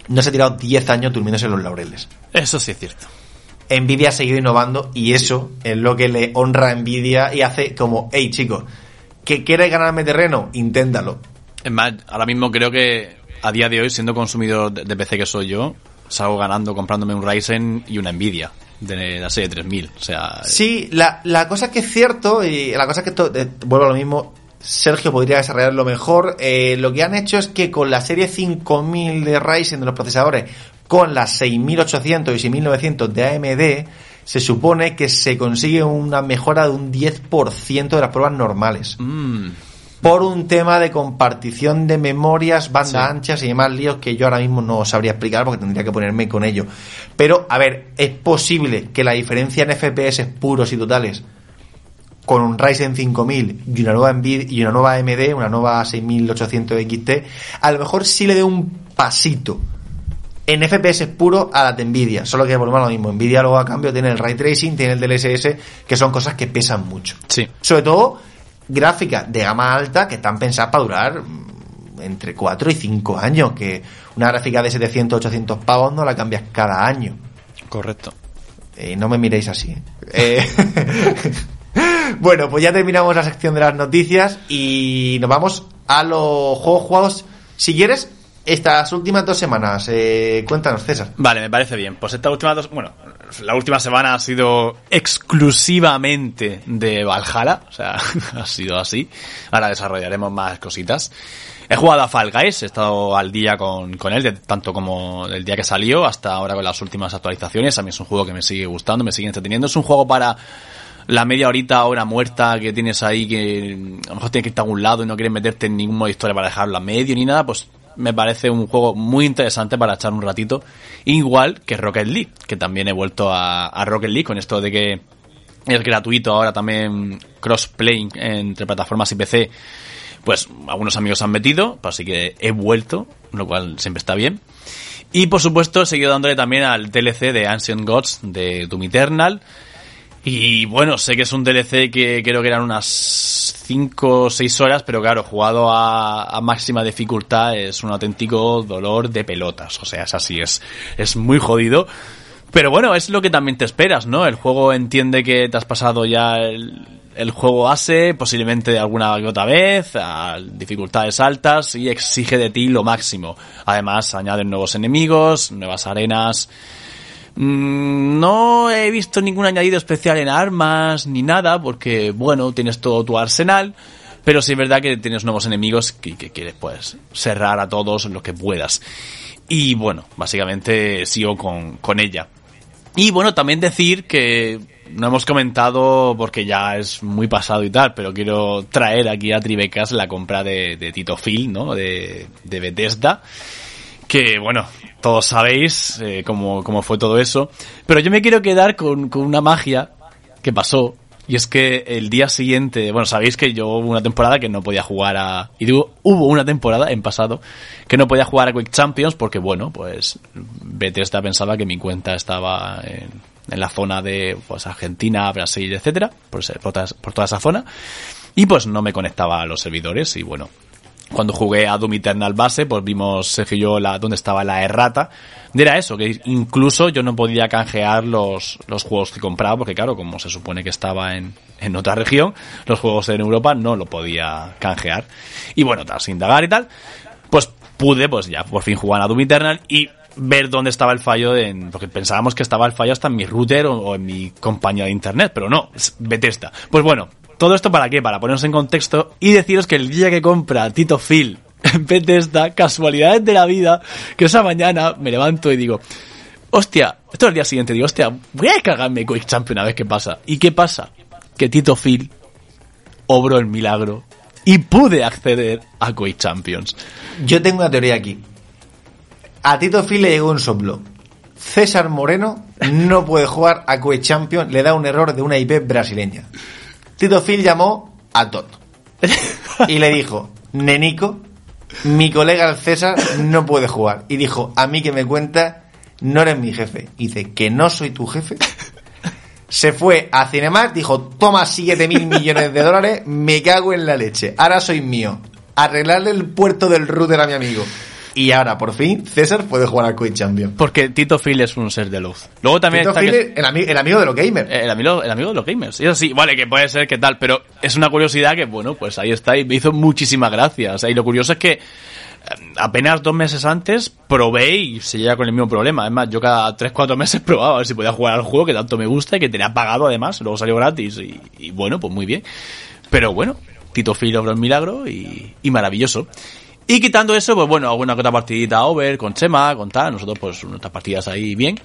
no se ha tirado 10 años durmiéndose en los laureles. Eso sí es cierto. Nvidia ha seguido innovando y eso es lo que le honra a Nvidia y hace como, hey chicos, que quieres ganarme terreno, inténtalo. Es más, ahora mismo creo que a día de hoy, siendo consumidor de PC que soy yo, salgo ganando comprándome un Ryzen y una Nvidia de la serie 3000. O sea, sí, la, la cosa que es cierto, y la cosa que eh, vuelvo a lo mismo, Sergio podría desarrollarlo mejor. Eh, lo que han hecho es que con la serie 5000 de Ryzen de los procesadores, con las 6800 y 6900 de AMD, se supone que se consigue una mejora de un 10% de las pruebas normales. Mm. Por un tema de compartición de memorias, banda anchas y demás líos que yo ahora mismo no sabría explicar porque tendría que ponerme con ello. Pero, a ver, es posible que la diferencia en FPS puros y totales con un Ryzen 5000 y una nueva Nvidia y una nueva AMD, una nueva 6800 XT, a lo mejor sí le dé un pasito en FPS puro a la de Nvidia. Solo que volvemos a lo mismo. Nvidia luego a cambio tiene el ray tracing, tiene el DLSS, que son cosas que pesan mucho. Sí. Sobre todo gráficas de gama alta que están pensadas para durar mm, entre 4 y 5 años. Que una gráfica de 700, 800 pavos no la cambias cada año. Correcto. Eh, no me miréis así. ¿eh? Eh, bueno, pues ya terminamos la sección de las noticias y nos vamos a los juegos jugados. Si quieres, estas últimas dos semanas, eh, cuéntanos, César. Vale, me parece bien. Pues estas últimas dos, bueno, la última semana ha sido exclusivamente de Valhalla, o sea, ha sido así. Ahora desarrollaremos más cositas. He jugado a Fall Guys, he estado al día con, con él, tanto como el día que salió hasta ahora con las últimas actualizaciones. A mí es un juego que me sigue gustando, me sigue entreteniendo. Es un juego para la media horita, hora muerta que tienes ahí, que a lo mejor tienes que irte a algún lado y no quieres meterte en ningún modo de historia para dejarlo a medio ni nada, pues me parece un juego muy interesante para echar un ratito. Igual que Rocket League, que también he vuelto a, Rocket League con esto de que es gratuito ahora también crossplay entre plataformas y PC. Pues algunos amigos han metido, pues así que he vuelto, lo cual siempre está bien. Y por supuesto he seguido dándole también al DLC de Ancient Gods de Doom Eternal y bueno, sé que es un DLC que creo que eran unas 5 o 6 horas, pero claro, jugado a, máxima dificultad es un auténtico dolor de pelotas. O sea, es así, es, es muy jodido. Pero bueno, es lo que también te esperas, ¿no? El juego entiende que te has pasado ya el, juego ASE, posiblemente alguna otra vez, a dificultades altas y exige de ti lo máximo. Además, añaden nuevos enemigos, nuevas arenas, no he visto ningún añadido especial en armas ni nada, porque bueno, tienes todo tu arsenal, pero sí es verdad que tienes nuevos enemigos que, quieres pues cerrar a todos lo que puedas. Y bueno, básicamente sigo con, con ella. Y bueno, también decir que no hemos comentado porque ya es muy pasado y tal, pero quiero traer aquí a Tribecas la compra de, de Tito Phil, ¿no? De, de Bethesda. Que bueno, todos sabéis eh, cómo, cómo, fue todo eso. Pero yo me quiero quedar con, con, una magia que pasó. Y es que el día siguiente, bueno, sabéis que yo hubo una temporada que no podía jugar a... Y digo, hubo una temporada en pasado que no podía jugar a Quick Champions porque, bueno, pues Bethesda pensaba que mi cuenta estaba en, en la zona de pues Argentina, Brasil, etcétera, por, por, por toda esa zona. Y pues no me conectaba a los servidores y bueno, cuando jugué a Doom Eternal base, pues vimos Sergio y yo la, dónde estaba la errata. Era eso, que incluso yo no podía canjear los, los juegos que compraba, porque claro, como se supone que estaba en, en otra región, los juegos en Europa no lo podía canjear. Y bueno, sin indagar y tal, pues pude, pues ya por fin jugar a Doom Eternal y ver dónde estaba el fallo en, porque pensábamos que estaba el fallo hasta en mi router o, o en mi compañía de internet, pero no, es Bethesda. Pues bueno, ¿Todo esto para qué? Para ponernos en contexto y deciros que el día que compra Tito Phil en Bethesda, casualidades de la vida, que esa mañana me levanto y digo, hostia, esto es el día siguiente, digo, hostia, voy a cagarme Quick Champion a ver qué pasa. ¿Y qué pasa? Que Tito Phil obró el milagro y pude acceder a Quick Champions. Yo tengo una teoría aquí. A Tito Phil le llegó un soplo. César Moreno no puede jugar a Quick Champions, le da un error de una IP brasileña. Tito Phil llamó a Todd y le dijo, Nenico, mi colega el César no puede jugar. Y dijo, a mí que me cuenta, no eres mi jefe. Y dice, que no soy tu jefe. Se fue a Cinemark, dijo, toma 7 mil millones de dólares, me cago en la leche, ahora soy mío. Arreglarle el puerto del router a mi amigo. Y ahora, por fin, César puede jugar al Quick Champion. Porque Tito Phil es un ser de luz. Luego también Tito Phil, el, el, amigo de los gamers. El amigo, el amigo de los gamers. Eso sí, vale, que puede ser que tal, pero es una curiosidad que, bueno, pues ahí está y me hizo muchísima gracia. O sea, y lo curioso es que apenas dos meses antes probé y se llega con el mismo problema. Es más, yo cada 3-4 meses probaba a ver si podía jugar al juego que tanto me gusta y que tenía pagado además, luego salió gratis y, y bueno, pues muy bien. Pero bueno, Tito Phil obró un milagro y, y maravilloso. Y quitando eso, pues bueno, alguna que otra partidita over con Chema, con tal, nosotros pues nuestras partidas ahí bien.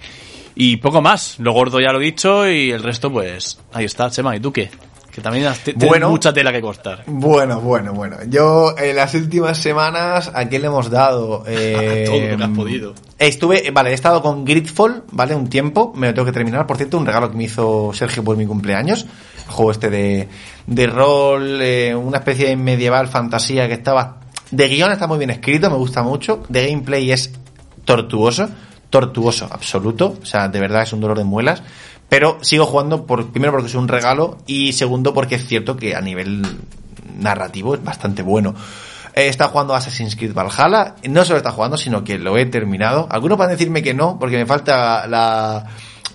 Y poco más, lo gordo ya lo he dicho y el resto pues ahí está, Chema, ¿y tú qué? Que también tienes Bueno. mucha tela que cortar. Bueno, bueno, bueno. Yo en las últimas semanas, ¿a qué le hemos dado? Eh, Todo lo que has podido. Estuve, vale, he estado con Gridfall, ¿vale? Un tiempo, me lo tengo que terminar. Por cierto, un regalo que me hizo Sergio por mi cumpleaños. El juego este de, de rol, eh, una especie de medieval fantasía que estaba... De guion está muy bien escrito, me gusta mucho. De gameplay es tortuoso, tortuoso, absoluto. O sea, de verdad es un dolor de muelas. Pero sigo jugando primero porque es un regalo y segundo porque es cierto que a nivel narrativo es bastante bueno. He estado jugando Assassin's Creed Valhalla, no solo está jugando, sino que lo he terminado. Algunos van a decirme que no, porque me falta la,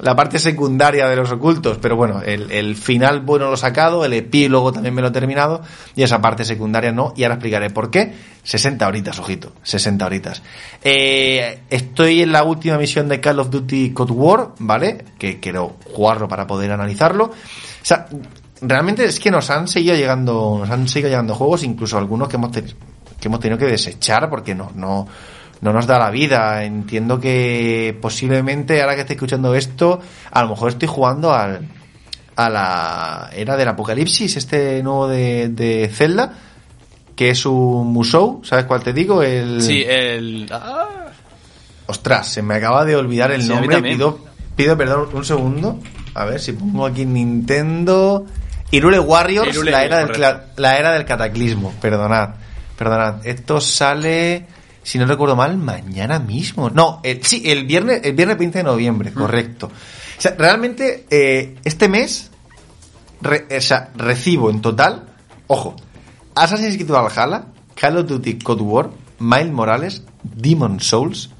la parte secundaria de los ocultos, pero bueno, el, final bueno lo he sacado, el epílogo también me lo he terminado, y esa parte secundaria no, y ahora explicaré por qué. 60 horitas, ojito, 60 horitas. Eh, estoy en la última misión de Call of Duty Cold War, ¿vale? Que quiero jugarlo para poder analizarlo. O sea, realmente es que nos han seguido llegando, nos han seguido llegando juegos, incluso algunos que hemos, que hemos tenido que desechar porque no, no, no nos da la vida. Entiendo que posiblemente ahora que esté escuchando esto, a lo mejor estoy jugando al, a la era del apocalipsis, este nuevo de, de Zelda, que es un Musou, ¿sabes cuál te digo? El... Sí, el... ah, Ostras, se me acaba de olvidar el Sí, nombre. Pido, pido perdón un segundo. A ver si pongo aquí Nintendo. Irule Warriors, Hyrule, la, era del, cla- la era del cataclismo. Perdonad. Perdonad. Esto sale, si no recuerdo mal, mañana mismo. No, el- sí, el viernes, el viernes 20 de noviembre, Mm. correcto. O sea, realmente, eh, este mes, re- o sea, recibo en total, ojo, Assassin's Creed Valhalla, Call of Duty Cold War, Miles Morales, Demon Souls,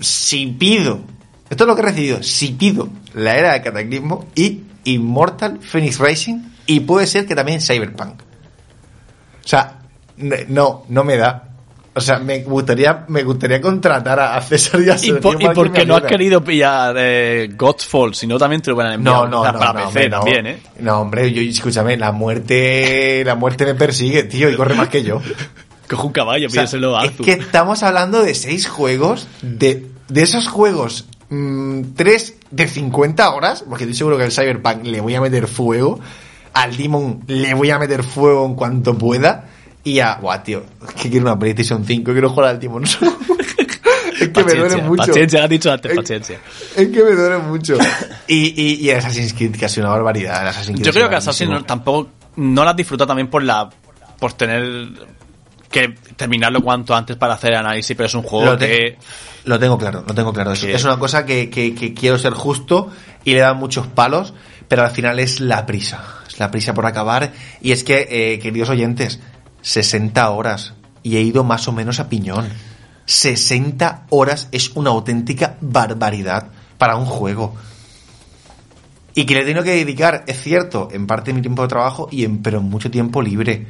si pido, esto es lo que he recibido, si pido la era de Cataclismo y Immortal Phoenix Racing y puede ser que también Cyberpunk. O sea, no, no me da. O sea, me gustaría, me gustaría contratar a César y a ¿Y, por, y para que por me qué no has querido pillar eh, Godfall? Si no, también te lo van a enviar No, no, no, para no, PC hombre, también, ¿eh? No, hombre, yo, escúchame, la muerte, la muerte me persigue, tío, y corre más que yo. Coge un caballo, O sea, pídeselo a es Arthur. que estamos hablando de seis juegos, de, de esos juegos, mm, tres de 50 horas, porque estoy seguro que al Cyberpunk le voy a meter fuego, al Demon le voy a meter fuego en cuanto pueda, y a, buah, tío, es que quiero una PlayStation 5, quiero jugar al Souls. es que me duele Paciencia, mucho. Paciencia, has dicho antes, Es- paciencia. Es que me duele mucho. Y, y, y Assassin's Creed, que ha sido una barbaridad. el Assassin's Creed Yo creo que Assassin no- tampoco no la has disfrutado también por la por tener que terminarlo cuanto antes para hacer análisis, pero es un juego Lo, te- que lo tengo claro, lo tengo claro. Es, Que- es una cosa que, que- que quiero ser justo y le dan muchos palos, pero al final es la prisa. Es la prisa por acabar. Y es que, eh, queridos oyentes, 60 horas y he ido más o menos a piñón. 60 horas es una auténtica barbaridad para un juego. Y que le tengo que dedicar, es cierto, en parte mi tiempo de trabajo, y en, pero mucho tiempo libre.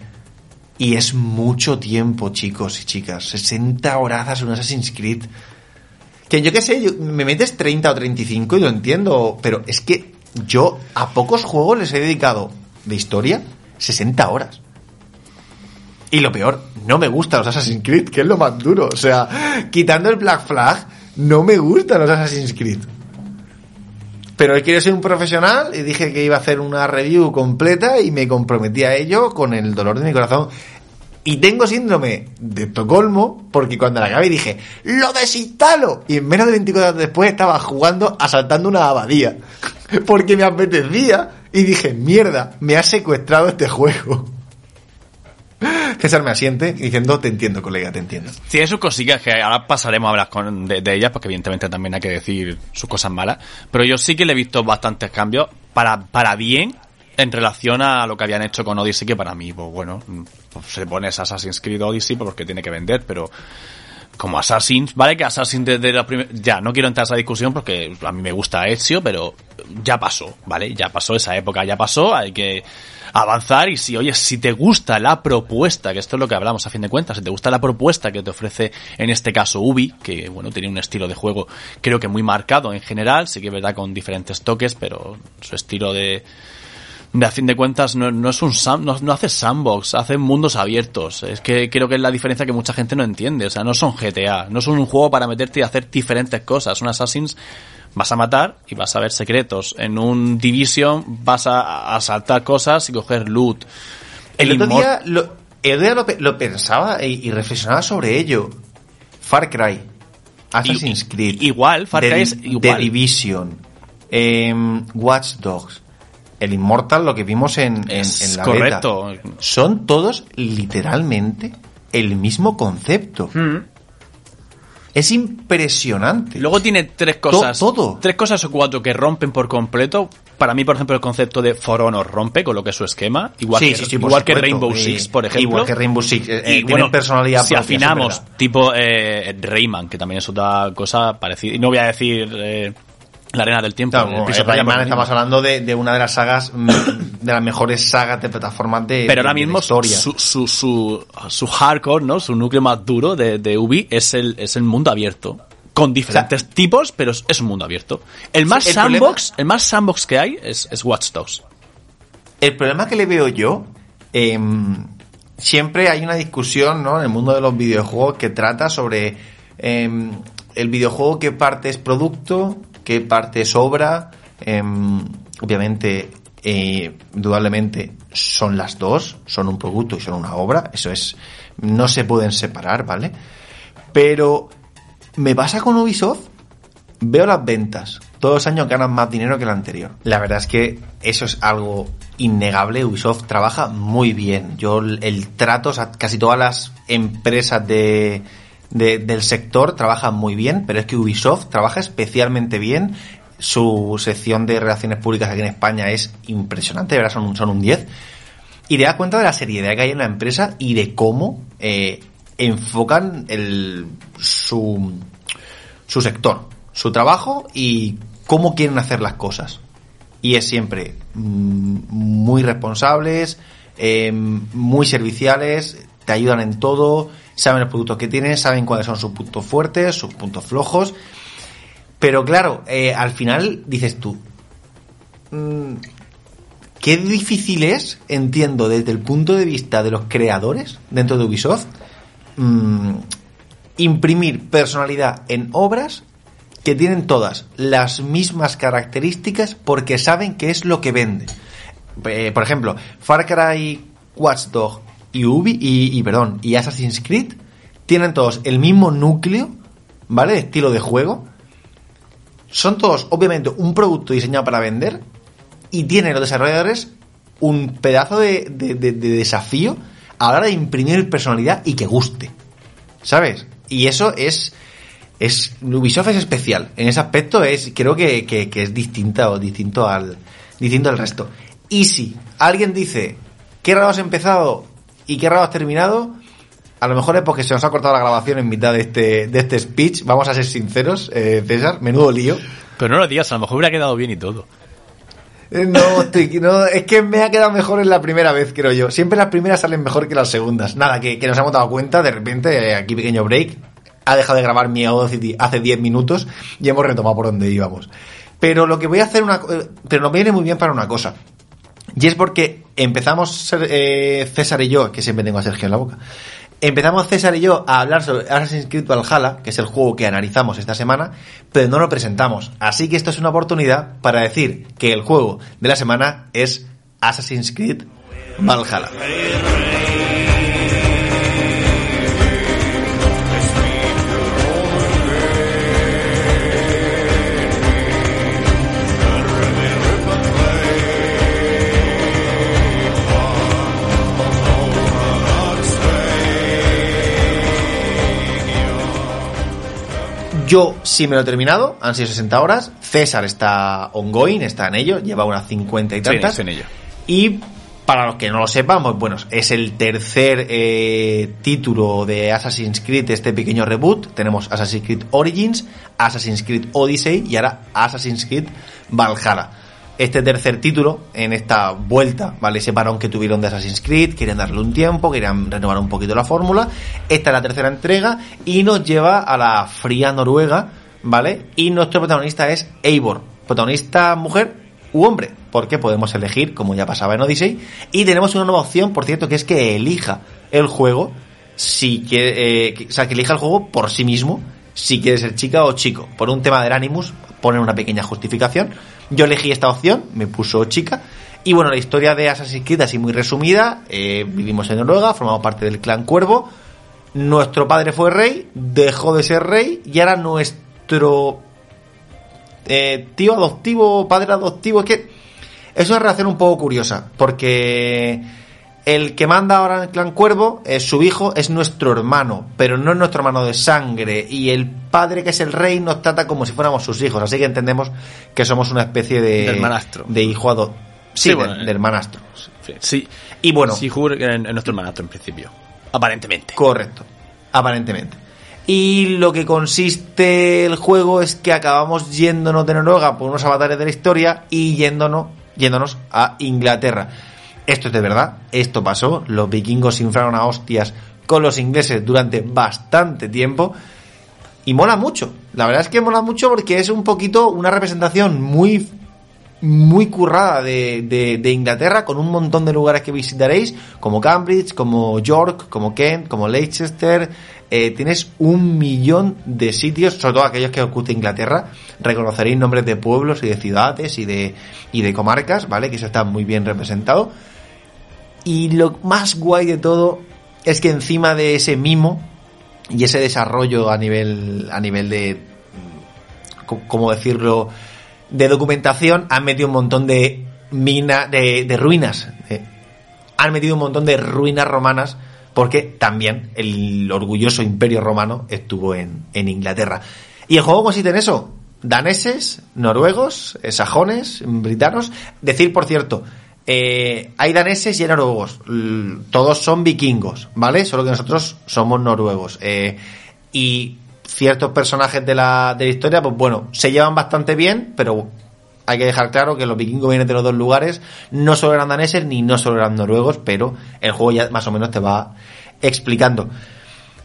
Y es mucho tiempo, chicos y chicas. 60 horas en un Assassin's Creed. Que yo qué sé, yo- me metes 30 o 35 y lo entiendo, pero es que yo a pocos juegos les he dedicado de historia 60 horas. Y lo peor, no me gustan los Assassin's Creed, que es lo más duro. O sea, quitando el Black Flag, no me gustan los Assassin's Creed. Pero él quiere ser un profesional y dije que iba a hacer una review completa y me comprometí a ello con el dolor de mi corazón. Y tengo síndrome de Estocolmo porque cuando la acabé dije, ¡lo desinstalo! Y en menos de 24 horas después estaba jugando asaltando una abadía. Porque me apetecía y dije, mierda, me ha secuestrado este juego. César me asiente diciendo, te entiendo, colega, te entiendo. tiene sus cosillas que ahora pasaremos a hablar con, de, de ellas, porque evidentemente también hay que decir sus cosas malas. Pero yo sí que le he visto bastantes cambios para, para bien en relación a lo que habían hecho con Odyssey, que para mí, pues bueno, pues se pone Assassin's Creed Odyssey porque tiene que vender, pero como Assassin's, vale que Assassin's desde la primera, ya no quiero entrar a esa discusión porque a mí me gusta Ezio, pero ya pasó, vale, ya pasó esa época, ya pasó, hay que avanzar y si, oye, si te gusta la propuesta, que esto es lo que hablamos a fin de cuentas, si te gusta la propuesta que te ofrece en este caso Ubi, que bueno, tiene un estilo de juego creo que muy marcado en general, sí que es verdad con diferentes toques, pero su estilo de de a fin de cuentas no, no es un sam, no, no, hace sandbox, hace mundos abiertos. Es que creo que es la diferencia que mucha gente no entiende. O sea, no son GTA, no son un juego para meterte y hacer diferentes cosas. Un Assassin's vas a matar y vas a ver secretos. En un Division vas a asaltar cosas y coger loot. El, el otro día, lo, el día lo, lo, pensaba y, y, reflexionaba sobre ello. Far Cry, Assassin's Creed, igual, Far Cry es igual. The Division, eh, Watch Dogs, el Immortal, lo que vimos en, en, en la correcto. beta. Son todos literalmente el mismo concepto. Mm. Es impresionante. Luego tiene tres cosas. To todo. Tres cosas o cuatro que rompen por completo. Para mí, por ejemplo, el concepto de For Honor rompe con lo que es su esquema. Igual, sí, que, sí, sí, igual que. Rainbow Six, por ejemplo. Igual que Rainbow Six. Eh, y bueno, personalidad si propia, afinamos, tipo eh, Rayman, que también es otra cosa parecida. Y no voy a decir eh, la arena del tiempo. Claro, el Rayman estamos hablando de, de, una de las sagas, de las mejores sagas de plataformas de Pero ahora de, mismo historia. Su, su, su, su, hardcore, ¿no? Su núcleo más duro de, de Ubi es el, es el mundo abierto. Con diferentes o sea, tipos, pero es un mundo abierto. El más el sandbox, problema, el más sandbox que hay es, es Watch Dogs. El problema que le veo yo, eh, siempre hay una discusión, ¿no? En el mundo de los videojuegos que trata sobre eh, el videojuego qué parte es producto, qué parte es obra. Eh, obviamente, eh, indudablemente son las dos, son un producto y son una obra. Eso es, no se pueden separar, ¿vale? Pero me pasa con Ubisoft, veo las ventas. Todos los años ganan más dinero que el anterior. La verdad es que eso es algo innegable. Ubisoft trabaja muy bien. Yo el trato, o sea, casi todas las empresas de, de, del sector trabajan muy bien, pero es que Ubisoft trabaja especialmente bien. Su sección de relaciones públicas aquí en España es impresionante, verdad son, son un 10. Y te das cuenta de la seriedad que hay en la empresa y de cómo eh, enfocan el, su, su sector, su trabajo y cómo quieren hacer las cosas. Y es siempre mmm, muy responsables, eh, muy serviciales, te ayudan en todo, saben los productos que tienen, saben cuáles son sus puntos fuertes, sus puntos flojos. Pero claro, eh, al final dices tú, mmm, qué difícil es, entiendo, desde el punto de vista de los creadores dentro de Ubisoft, mmm, imprimir personalidad en obras que tienen todas las mismas características porque saben que es lo que vende. Eh, por ejemplo, Far Cry, Watch Dog y Ubi y, perdón, y Assassin's Creed tienen todos el mismo núcleo, ¿vale? De estilo de juego. Son todos, obviamente, un producto diseñado para vender y tienen los desarrolladores un pedazo de, de, de, de desafío a la hora de imprimir personalidad y que guste. ¿Sabes? Y eso es es Ubisoft es especial en ese aspecto es creo que, es distinta o distinto al distinto al resto y si alguien dice qué raro has empezado y qué raro has terminado a lo mejor es porque se nos ha cortado la grabación en mitad de este de este speech vamos a ser sinceros eh, César menudo lío pero no lo digas a lo mejor hubiera quedado bien y todo no, estoy, no, es que me ha quedado mejor en la primera vez, creo yo. Siempre las primeras salen mejor que las segundas. Nada, que, que nos hemos dado cuenta, de repente, aquí pequeño break, ha dejado de grabar mi Audacity hace 10 minutos y hemos retomado por donde íbamos. Pero lo que voy a hacer una pero nos viene muy bien para una cosa. Y es porque empezamos eh, César y yo, que siempre tengo a Sergio en la boca. Empezamos César y yo a hablar sobre Assassin's Creed Valhalla, que es el juego que analizamos esta semana, pero no lo presentamos. Así que esto es una oportunidad para decir que el juego de la semana es Assassin's Creed Valhalla. Yo sí me lo he terminado, han sido 60 horas. César está ongoing, está en ello, lleva unas 50 y tantas. Sí, en ello. Y Para los que no lo sepan, pues bueno, es el tercer eh, título de Assassin's Creed, este pequeño reboot. Tenemos Assassin's Creed Origins, Assassin's Creed Odyssey y ahora Assassin's Creed Valhalla. Este tercer título, en esta vuelta, ¿vale? Ese parón que tuvieron de Assassin's Creed, querían darle un tiempo, querían renovar un poquito la fórmula. Esta es la tercera entrega y nos lleva a la fría Noruega, ¿vale? Y nuestro protagonista es Eivor, protagonista mujer u hombre, porque podemos elegir, como ya pasaba en Odyssey, y tenemos una nueva opción, por cierto, que es que elija el juego, si quiere, eh, o sea, que elija el juego por sí mismo, si quiere ser chica o chico. Por un tema del Animus, ponen una pequeña justificación. Yo elegí esta opción, me puso chica. Y bueno, la historia de Assassin's Creed, así muy resumida, eh, vivimos en Noruega, formamos parte del clan Cuervo. Nuestro padre fue rey, dejó de ser rey y ahora nuestro eh, tío adoptivo, padre adoptivo, es que es una relación un poco curiosa, porque el que manda ahora en el clan Cuervo, es su hijo, es nuestro hermano, pero no es nuestro hermano de sangre, y el padre que es el rey nos trata como si fuéramos sus hijos, así que entendemos que somos una especie de, hermanastro. de hijo adoptivo. Sí, de, hermanastro. Sí. Y bueno. Sí, en nuestro hermanastro en principio. Aparentemente. Correcto. Aparentemente. Y lo que consiste el juego es que acabamos yéndonos de Noruega por unos avatares de la historia y yéndonos, yéndonos a Inglaterra. Esto es de verdad, esto pasó, los vikingos se inflaron a hostias con los ingleses durante bastante tiempo y mola mucho. La verdad es que mola mucho porque es un poquito una representación muy muy currada de, Inglaterra, con un montón de lugares que visitaréis, como Cambridge, como York, como Kent, como Leicester. Eh, tienes un millón de sitios, sobre todo aquellos que os guste Inglaterra. Reconoceréis nombres de pueblos y de ciudades y de, y de comarcas, ¿vale? Que eso está muy bien representado. Y lo más guay de todo es que encima de ese mimo y ese desarrollo a nivel, a nivel de, ¿cómo decirlo? de documentación han metido un montón de mina, de, ruinas. han metido un montón de ruinas romanas porque también el orgulloso imperio romano estuvo en, en Inglaterra. Y el juego consiste en eso. Daneses, noruegos, eh, sajones, britanos. Decir, por cierto, eh, hay daneses y hay noruegos. Todos son vikingos, ¿vale? Solo que nosotros somos noruegos. Eh, y ciertos personajes de la, de la historia, pues bueno, se llevan bastante bien, pero hay que dejar claro que los vikingos vienen de los dos lugares, no solo eran daneses ni no solo eran noruegos, pero el juego ya más o menos te va explicando.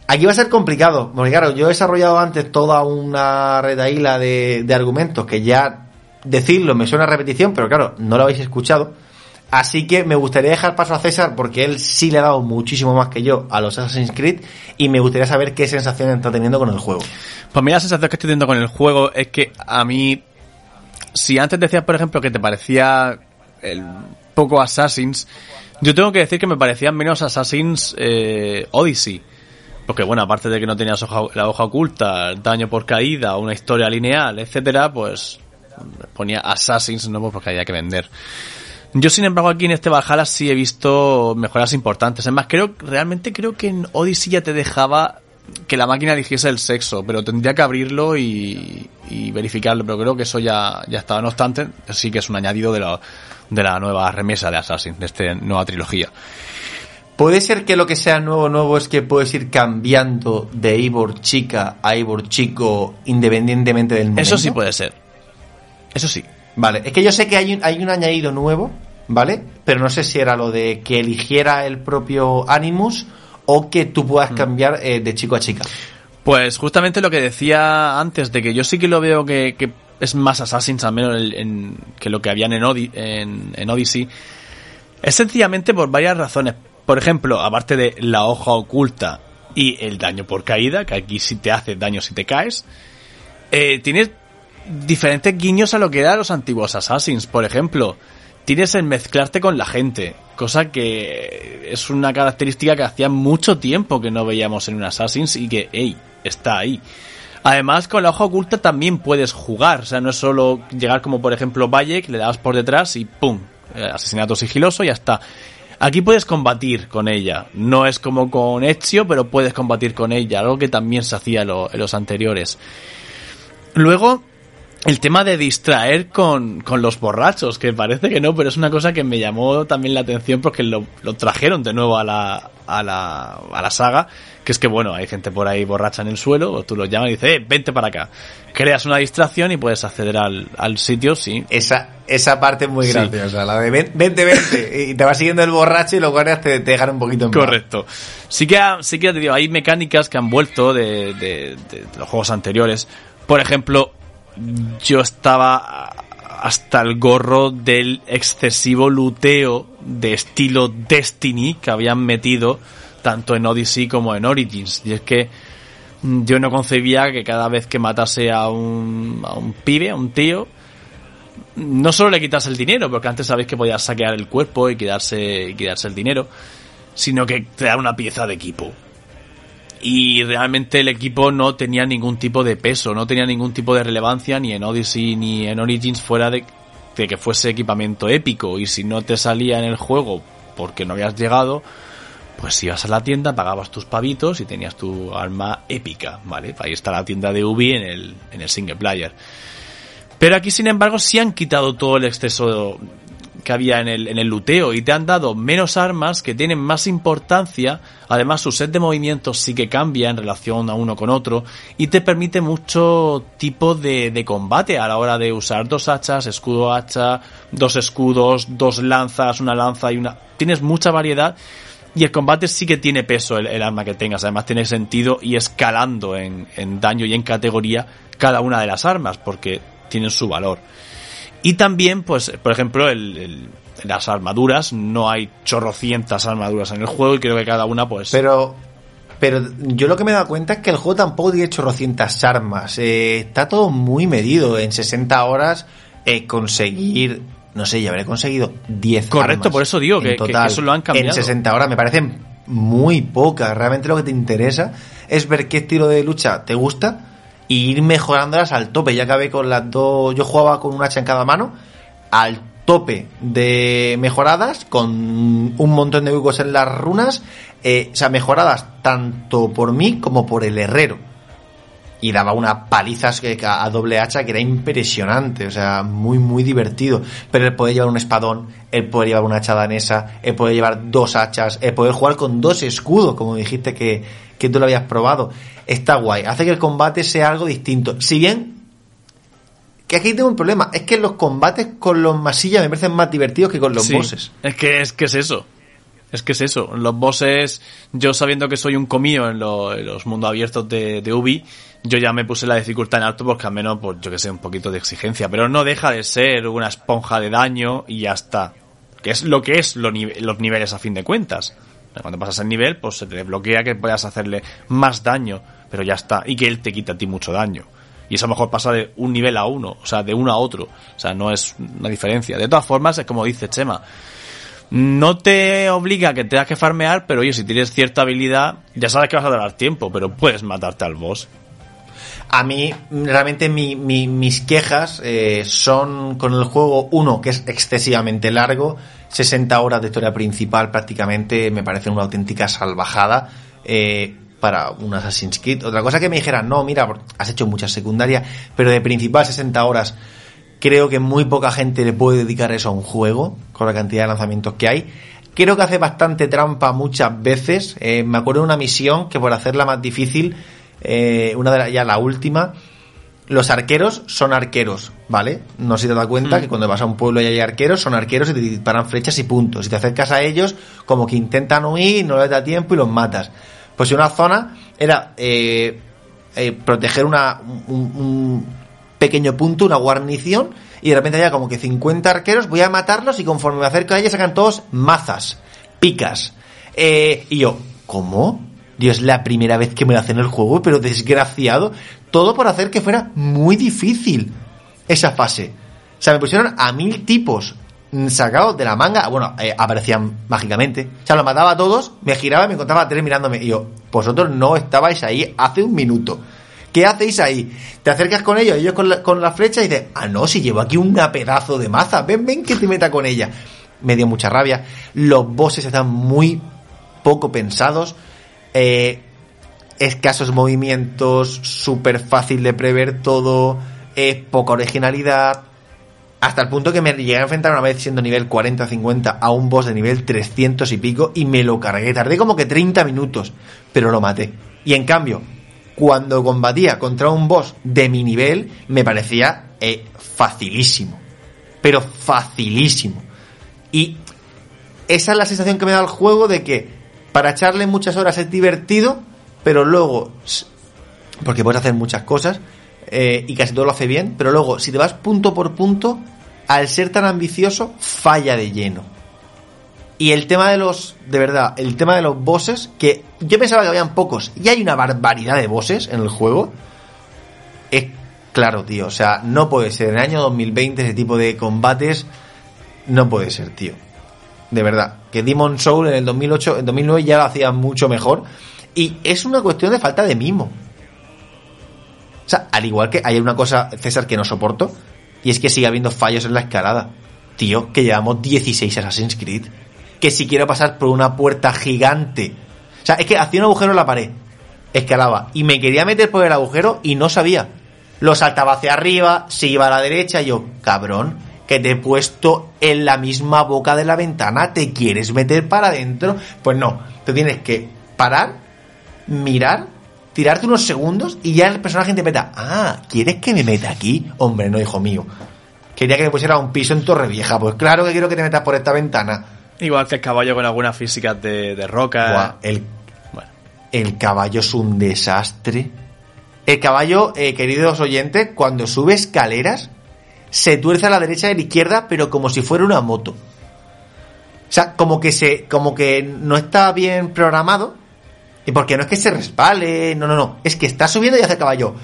Aquí va a ser complicado, porque claro, yo he desarrollado antes toda una retaíla de, de argumentos que ya decirlo me suena a repetición, pero claro, no lo habéis escuchado. Así que me gustaría dejar paso a César porque él sí le ha dado muchísimo más que yo a los Assassin's Creed y me gustaría saber qué sensación está teniendo con el juego. Pues mira, la sensación que estoy teniendo con el juego es que a mí, si antes decías, por ejemplo, que te parecía el poco Assassins, yo tengo que decir que me parecían menos Assassins eh, Odyssey. Porque bueno, aparte de que no tenías la hoja oculta, daño por caída, una historia lineal, etcétera, pues ponía Assassins, no porque había que vender. Yo, sin embargo, aquí en este Valhalla sí he visto mejoras importantes. Es más, creo, realmente creo que en Odyssey ya te dejaba que la máquina eligiese el sexo, pero tendría que abrirlo y, verificarlo, pero creo que eso ya, ya estaba. No obstante, sí que es un añadido de la, de la nueva remesa de Assassin, de esta nueva trilogía. ¿Puede ser que lo que sea nuevo, nuevo es que puedes ir cambiando de Eivor chica a Eivor chico independientemente del momento? Eso sí puede ser. Eso sí. Vale, es que yo sé que hay un, hay un añadido nuevo, ¿vale? Pero no sé si era lo de que eligiera el propio Animus o que tú puedas mm. cambiar eh, de chico a chica. Pues justamente lo que decía antes, de que yo sí que lo veo que, es más Assassin's al menos en, que lo que habían en, en, en Odyssey, es sencillamente por varias razones. Por ejemplo, aparte de la hoja oculta y el daño por caída, que aquí sí te hace daño si te caes, eh, tienes diferentes guiños a lo que eran los antiguos Assassins. Por ejemplo, tienes el mezclarte con la gente, cosa que es una característica que hacía mucho tiempo que no veíamos en un Assassins y que, hey, está ahí. Además, con la hoja oculta también puedes jugar, o sea, no es solo llegar como por ejemplo Valle, le das por detrás y ¡pum! Eh, asesinato sigiloso y ya está. Aquí puedes combatir con ella. No es como con Ezio, pero puedes combatir con ella, algo que también se hacía en los anteriores. Luego, el tema de distraer con, con, los borrachos, que parece que no, pero es una cosa que me llamó también la atención porque lo, lo trajeron de nuevo a la, a la, a la saga, que es que bueno, hay gente por ahí borracha en el suelo, o tú lo llamas y dices, eh, vente para acá. Creas una distracción y puedes acceder al, al sitio, sí. Esa, esa parte es muy sí. graciosa, la de vente, vente, y te va siguiendo el borracho y los guardias te, te dejan un poquito en Correcto. Sí que, sí que te digo, hay mecánicas que han vuelto de, de, de, de los juegos anteriores. Por ejemplo, yo estaba hasta el gorro del excesivo luteo de estilo Destiny que habían metido tanto en Odyssey como en Origins. Y es que yo no concebía que cada vez que matase a un, a un pibe, a un tío, no solo le quitase el dinero, porque antes sabéis que podías saquear el cuerpo y quedarse, y quedarse el dinero, sino que te da una pieza de equipo y realmente el equipo no tenía ningún tipo de peso, no tenía ningún tipo de relevancia ni en Odyssey ni en Origins fuera de, que fuese equipamiento épico y si no te salía en el juego porque no habías llegado, pues ibas a la tienda, pagabas tus pavitos y tenías tu arma épica, ¿vale? Ahí está la tienda de Ubi en el, en el single player. Pero aquí, sin embargo, sí han quitado todo el exceso que había en el, en el luteo y te han dado menos armas que tienen más importancia. Además, su set de movimientos sí que cambia en relación a uno con otro y te permite mucho tipo de, de combate a la hora de usar dos hachas, escudo hacha, dos escudos, dos lanzas, una lanza y una. Tienes mucha variedad. Y el combate sí que tiene peso el, el, arma que tengas, además tiene sentido y escalando en, en daño y en categoría cada una de las armas, porque tienen su valor. Y también, pues, por ejemplo, el, el, las armaduras. No hay chorrocientas armaduras en el juego y creo que cada una, pues. Pero. Pero yo lo que me he dado cuenta es que el juego tampoco tiene chorrocientas armas. Eh, está todo muy medido. En 60 horas eh, conseguir. No sé, ya habré conseguido 10 Correcto, armas por eso digo que, total, que, eso lo han cambiado. En 60 horas me parecen muy pocas. Realmente lo que te interesa es ver qué estilo de lucha te gusta y ir mejorándolas al tope. Ya acabé con las dos. Yo jugaba con un hacha en cada mano, al tope de mejoradas, con un montón de huecos en las runas, eh, o sea, mejoradas tanto por mí como por el herrero. Y daba unas palizas a doble hacha que era impresionante, o sea, muy, muy divertido. Pero él puede llevar un espadón, él puede llevar una hacha danesa, él puede llevar dos hachas, él puede jugar con dos escudos, como dijiste que, que tú lo habías probado. Está guay, hace que el combate sea algo distinto. Si bien, que aquí tengo un problema, es que los combates con los masillas me parecen más divertidos que con los sí, bosses. Es que, es que es eso. Es que es eso. Los bosses, yo sabiendo que soy un comío en, lo, en los mundos abiertos de, de, Ubi, yo ya me puse la dificultad en alto porque al menos, pues yo que sé, un poquito de exigencia. Pero no deja de ser una esponja de daño y ya está. Que es lo que es lo, los niveles a fin de cuentas. Cuando pasas el nivel, pues se te desbloquea que puedas hacerle más daño, pero ya está. Y que él te quita a ti mucho daño. Y eso a lo mejor pasa de un nivel a uno, o sea, de uno a otro. O sea, no es una diferencia. De todas formas, es como dice Chema. No te obliga a que tengas que farmear, pero oye, si tienes cierta habilidad, ya sabes que vas a dar tiempo, pero puedes matarte al boss. A mí, realmente, mi, mi, mis quejas eh, son con el juego, uno, que es excesivamente largo, 60 horas de historia principal prácticamente me parece una auténtica salvajada eh, para un Assassin's Creed. Otra cosa que me dijeran, no, mira, has hecho muchas secundarias, pero de principal 60 horas creo que muy poca gente le puede dedicar eso a un juego, con la cantidad de lanzamientos que hay. Creo que hace bastante trampa muchas veces. Eh, me acuerdo de una misión que por hacerla más difícil, eh, una de la, ya la última, los arqueros son arqueros, ¿vale? No sé si te das cuenta mm. que cuando vas a un pueblo y hay arqueros, son arqueros y te disparan flechas y puntos. Si te acercas a ellos, como que intentan huir, no les da tiempo y los matas. Pues si una zona era eh, eh, proteger una, un, un, pequeño punto, una guarnición, y de repente había como que 50 arqueros, voy a matarlos y conforme me acerco a ellos sacan todos mazas, picas. Eh, y yo, ¿cómo? Dios, es la primera vez que me lo hacen el juego, pero desgraciado. Todo por hacer que fuera muy difícil esa fase. O sea, me pusieron a mil tipos sacados de la manga. Bueno, eh, aparecían mágicamente. O sea, los mataba a todos, me giraba y me encontraba a tres mirándome. Y yo, vosotros no estabais ahí hace un minuto. ¿Qué hacéis ahí? Te acercas con ellos, ellos con la, con la flecha y dices, ah, no, si llevo aquí una pedazo de maza, ven, ven que te meta con ella. Me dio mucha rabia. Los bosses están muy poco pensados. Eh, escasos movimientos, súper fácil de prever todo. poca originalidad, hasta el punto que me llegué a enfrentar una vez siendo nivel 40-50 a un boss de nivel 300 y pico y me lo cargué. Tardé como que 30 minutos, pero lo maté. Y en cambio, cuando combatía contra un boss de mi nivel, me parecía eh, facilísimo. Pero facilísimo. Y esa es la sensación que me da el juego de que para echarle muchas horas es divertido, pero luego, porque puedes hacer muchas cosas, eh, y casi todo lo hace bien, pero luego, si te vas punto por punto, al ser tan ambicioso, falla de lleno. Y el tema de los, de verdad, el tema de los bosses, que yo pensaba que habían pocos, y hay una barbaridad de bosses en el juego, es claro, tío, o sea, no puede ser. En el año 2020 ese tipo de combates, no puede ser, tío. De verdad. Que Demon Soul en el 2008, en 2009 ya lo hacía mucho mejor. Y es una cuestión de falta de mimo. O sea, al igual que hay una cosa, César, que no soporto, y es que sigue habiendo fallos en la escalada. Tío, que llevamos 16 Assassin's Creed. Que si quiero pasar por una puerta gigante. O sea, es que hacía un agujero en la pared. Escalaba. Y me quería meter por el agujero y no sabía. Lo saltaba hacia arriba, se iba a la derecha y yo, cabrón, que te he puesto en la misma boca de la ventana, ¿te quieres meter para adentro? Pues no, tú tienes que parar, mirar tirarte unos segundos y ya el personaje interpreta, ah, ¿quieres que me meta aquí? Hombre, no, hijo mío. Quería que me pusiera un piso en Torre Vieja. Pues claro que quiero que te metas por esta ventana. Igual que el caballo con algunas físicas de, roca. el, el caballo es un desastre. El caballo, eh, queridos oyentes, cuando sube escaleras, se tuerce a la derecha y a la izquierda, pero como si fuera una moto. O sea, como que se, como que no está bien programado y porque no es que se respale, no, no, no. Es que está subiendo y hace caballo.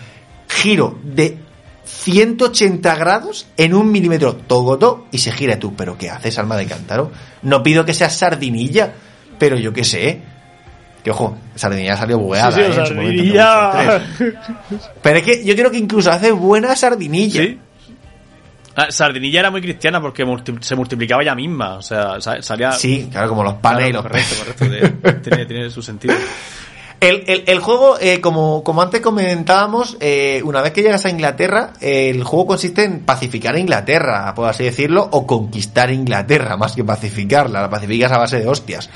Giro de 180 grados en un milímetro todo y se gira tú. ¿Pero qué haces, alma de cántaro? No pido que seas sardinilla, pero yo qué sé. Que ojo, sardinilla salió bugueada. Sí, sí, ¿eh? pero es que yo creo que incluso hace buena sardinilla. ¿Sí? Ah, sardinilla era muy cristiana porque se multiplicaba ella misma. O sea, salía. Sí, claro, como los panes y los. Correcto, correcto. tiene, tiene, su sentido. El, juego, eh, como, como antes comentábamos, eh, una vez que llegas a Inglaterra, el juego consiste en pacificar a Inglaterra, por así decirlo, o conquistar Inglaterra, más que pacificarla. La pacificas a base de hostias.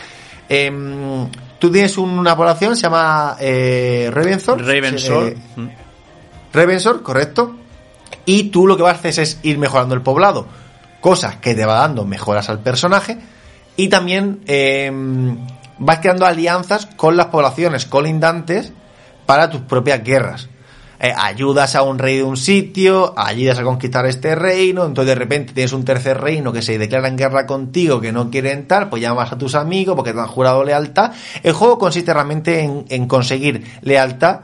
Em, tú tienes una población, se llama eh, Ravensor. Ravensor. Ravensor, correcto y tú lo que vas a hacer es ir mejorando el poblado, cosas que te va dando mejoras al personaje y también em, vas creando alianzas con las poblaciones colindantes para tus propias guerras. Eh, ayudas a un rey de un sitio, ayudas a conquistar este reino, entonces de repente tienes un tercer reino que se declara en guerra contigo, que no quieren tal, pues llamas a tus amigos porque te han jurado lealtad. El juego consiste realmente en, en conseguir lealtad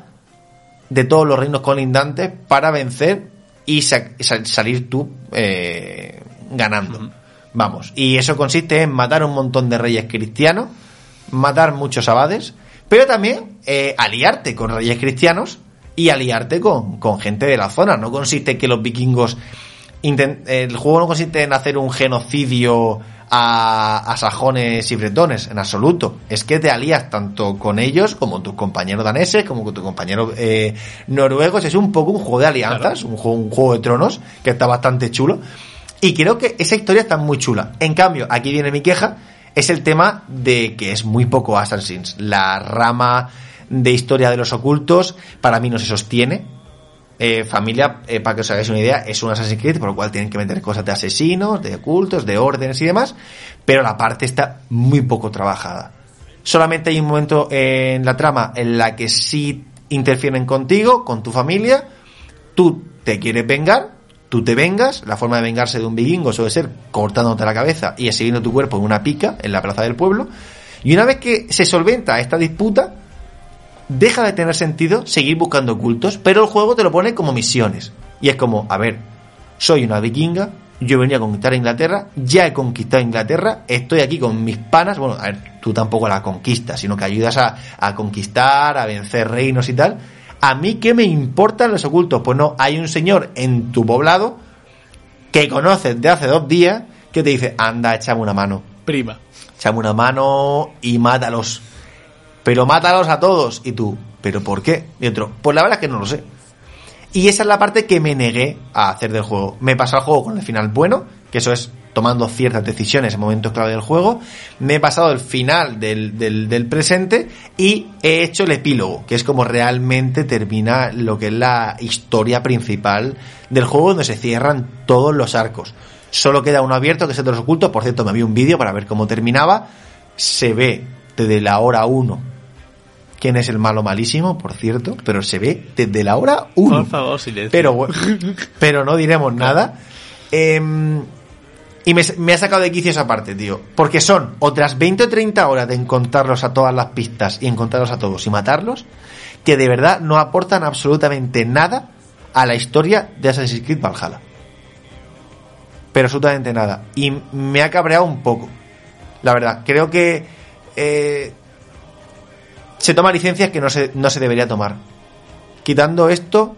de todos los reinos colindantes para vencer y salir tú eh, ganando. Vamos, y eso consiste en matar un montón de reyes cristianos, matar muchos abades, pero también eh, aliarte con reyes cristianos y aliarte con, con, gente de la zona. No consiste en que los vikingos... El juego no consiste en hacer un genocidio a, sajones y bretones, en absoluto. Es que te alías tanto con ellos como tus compañeros daneses, como con tus compañeros eh, noruegos. Es un poco un juego de alianzas, un, juego, un juego de tronos que está bastante chulo. Y creo que esa historia está muy chula. En cambio, aquí viene mi queja, es el tema de que es muy poco Assassin's. La rama de historia de los ocultos para mí no se sostiene eh, familia, eh, para que os hagáis una idea, es un Assassin's Creed, por lo cual tienen que meter cosas de asesinos, de ocultos, de órdenes y demás, pero la parte está muy poco trabajada. Solamente hay un momento en la trama en la que sí interfieren contigo, con tu familia, tú te quieres vengar, tú te vengas, la forma de vengarse de un vikingo suele ser cortándote la cabeza y siguiendo tu cuerpo en una pica en la plaza del pueblo, y una vez que se solventa esta disputa, deja de tener sentido seguir buscando ocultos, pero el juego te lo pone como misiones. Y es como, a ver, soy una vikinga, yo venía a conquistar Inglaterra, ya he conquistado Inglaterra, estoy aquí con mis panas, bueno, a ver, tú tampoco la conquistas, sino que ayudas a, a conquistar, a vencer reinos y tal. ¿A mí qué me importan los ocultos? Pues no, hay un señor en tu poblado que conoces de hace dos días que te dice, anda, échame una mano. Prima. Échame una mano y mátalos pero mátalos a todos. Y tú, ¿pero por qué? Y otro, pues la verdad es que no lo sé. Y esa es la parte que me negué a hacer del juego. Me pasó el juego con el final bueno, que eso es tomando ciertas decisiones en momentos clave del juego. Me he pasado el final del, del, del, presente y he hecho el epílogo, que es como realmente termina lo que es la historia principal del juego, donde se cierran todos los arcos. Solo queda uno abierto, que es el de los ocultos. Por cierto, me vi un vídeo para ver cómo terminaba. Se ve desde la hora 1 quién es el malo malísimo, por cierto, pero se ve desde la hora 1. Por favor, silencio. Pero, pero no diremos nada. Eh, y me, me, ha sacado de quicio esa parte, tío. Porque son otras 20 o 30 horas de encontrarlos a todas las pistas y encontrarlos a todos y matarlos, que de verdad no aportan absolutamente nada a la historia de Assassin's Creed Valhalla. Pero absolutamente nada. Y me ha cabreado un poco. La verdad, creo que eh, se toma licencias que no se, no se debería tomar. Quitando esto,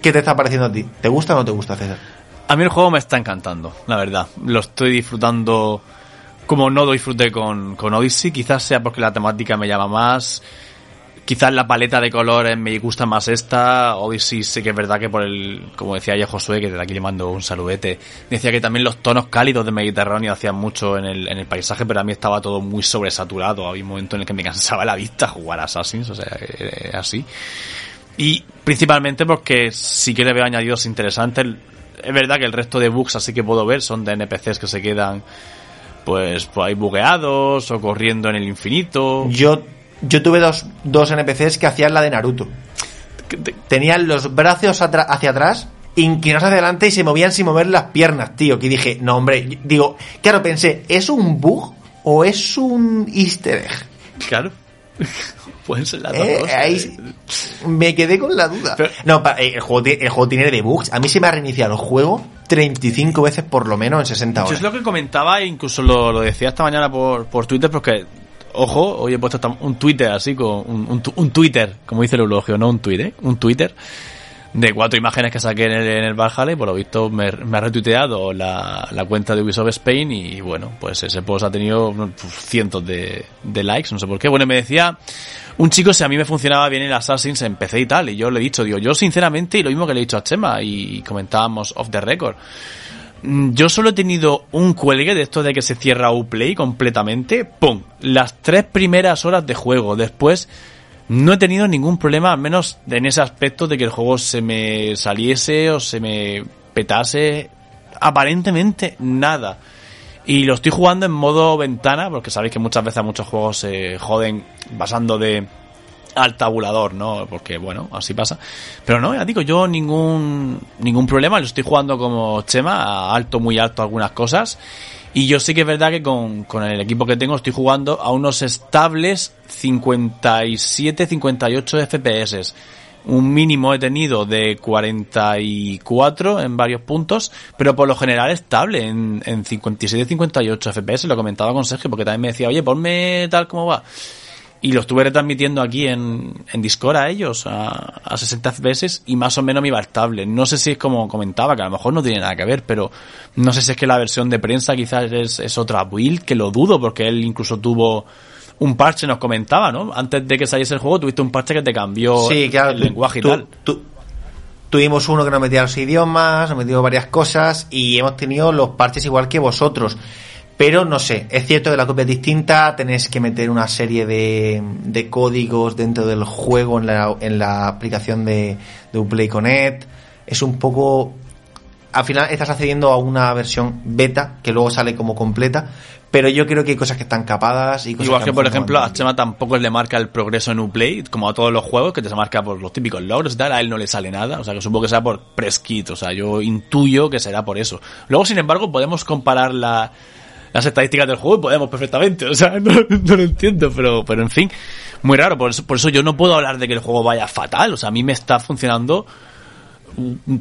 ¿qué te está pareciendo a ti? ¿Te gusta o no te gusta, César? A mí el juego me está encantando, la verdad. Lo estoy disfrutando como no lo disfruté con, con Odyssey. Quizás sea porque la temática me llama más. Quizás la paleta de colores me gusta más esta. Odyssey sí que es verdad que por el, como decía ya Josué, que desde aquí le mando un saludete, decía que también los tonos cálidos del Mediterráneo hacían mucho en el, en el paisaje, pero a mí estaba todo muy sobresaturado. Había un momento en el que me cansaba la vista jugar a Assassins, o sea, así. Y principalmente porque sí que le veo añadidos interesantes. Es verdad que el resto de bugs así que puedo ver son de NPCs que se quedan pues, pues ahí bugueados o corriendo en el infinito. Yo yo tuve dos, dos NPCs que hacían la de Naruto. Tenían los brazos hacia atrás, inclinados hacia adelante y se movían sin mover las piernas, tío. Que dije, no, hombre, digo, claro, pensé, ¿es un bug o es un easter egg? Claro. Pueden ser las dos eh. Ahí, me quedé con la duda. Pero, no, eh, el juego, el juego tiene de bugs. A mí se me ha reiniciado el juego 35 veces por lo menos en 60 horas. Yo es lo que comentaba, incluso lo, lo decía esta mañana por, por Twitter, porque ojo, hoy he puesto un Twitter así, con un, un, un Twitter, como dice el eulogio, no un Twitter, ¿eh? un Twitter de cuatro imágenes que saqué en el, en el Valhalla por lo visto me, me ha retuiteado la, la, cuenta de Ubisoft Spain y bueno, pues ese post ha tenido cientos de, de, likes, no sé por qué. Bueno, me decía un chico si a mí me funcionaba bien el Assassin's en PC y tal, y yo le he dicho, digo, yo sinceramente, y lo mismo que le he dicho a Chema y comentábamos off the record, yo solo he tenido un cuelgue de esto de que se cierra Uplay completamente. ¡Pum! Las tres primeras horas de juego. Después no he tenido ningún problema, al menos en ese aspecto de que el juego se me saliese o se me petase. Aparentemente nada. Y lo estoy jugando en modo ventana, porque sabéis que muchas veces muchos juegos se joden pasando de al tabulador, ¿no? Porque, bueno, así pasa. Pero no, ya digo, yo ningún, ningún problema, lo estoy jugando como Chema, a alto, muy alto algunas cosas. Y yo sí que es verdad que con, con el equipo que tengo estoy jugando a unos estables 57-58 FPS. Un mínimo he tenido de 44 en varios puntos, pero por lo general estable en, en 57-58 FPS. Lo comentaba con Sergio porque también me decía, oye, ponme tal como va y lo estuve retransmitiendo aquí en, en Discord a ellos a, a 60 FPS y más o menos me iba estable. No sé si es como comentaba, que a lo mejor no tiene nada que ver, pero no sé si es que la versión de prensa quizás es, es otra build, que lo dudo, porque él incluso tuvo un parche, nos comentaba, ¿no? Antes de que saliese el juego tuviste un parche que te cambió sí, claro, el tú, lenguaje tú, y tal. Tú, tuvimos uno que nos metía los idiomas, nos metió varias cosas y hemos tenido los parches igual que vosotros. Pero no sé, es cierto que la copia es distinta, tenés que meter una serie de, de códigos dentro del juego en la, en la aplicación de, de Uplay Connect. Es un poco. Al final estás accediendo a una versión beta que luego sale como completa, pero yo creo que hay cosas que están capadas y cosas Igual que, que por ejemplo, a Chema tampoco le marca el progreso en Uplay, como a todos los juegos, que te se marca por los típicos logros y tal, a él no le sale nada, o sea que supongo que será por press kit, o sea, yo intuyo que será por eso. Luego, sin embargo, podemos comparar la, las estadísticas del juego podemos perfectamente. O sea, no, no, lo entiendo, pero, pero en fin, muy raro. Por eso, por eso yo no puedo hablar de que el juego vaya fatal. O sea, a mí me está funcionando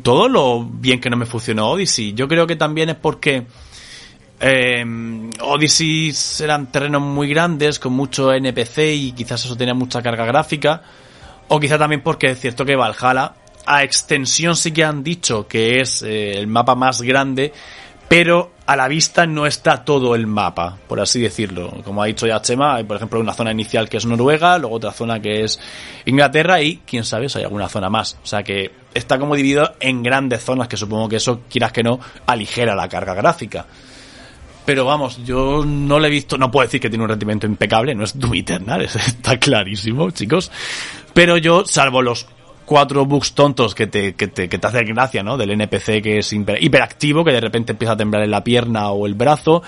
todo lo bien que no me funcionó Odyssey. Yo creo que también es porque eh, Odyssey eran terrenos muy grandes, con mucho NPC y quizás eso tenía mucha carga gráfica. O quizá también porque es cierto que Valhalla, a extensión sí que han dicho que es eh, el mapa más grande, pero a la vista no está todo el mapa, por así decirlo. Como ha dicho ya Chema, hay por ejemplo una zona inicial que es Noruega, luego otra zona que es Inglaterra y quién sabe si hay alguna zona más. O sea que está como dividido en grandes zonas, que supongo que eso, quieras que no, aligera la carga gráfica. Pero vamos, yo no le he visto, no puedo decir que tiene un rendimiento impecable, no es Doom Eternal, está clarísimo, chicos. Pero yo, salvo los cuatro bugs tontos que te, que te, que te hacen gracia, ¿no? Del NPC que es hiperactivo, que de repente empieza a temblar en la pierna o el brazo,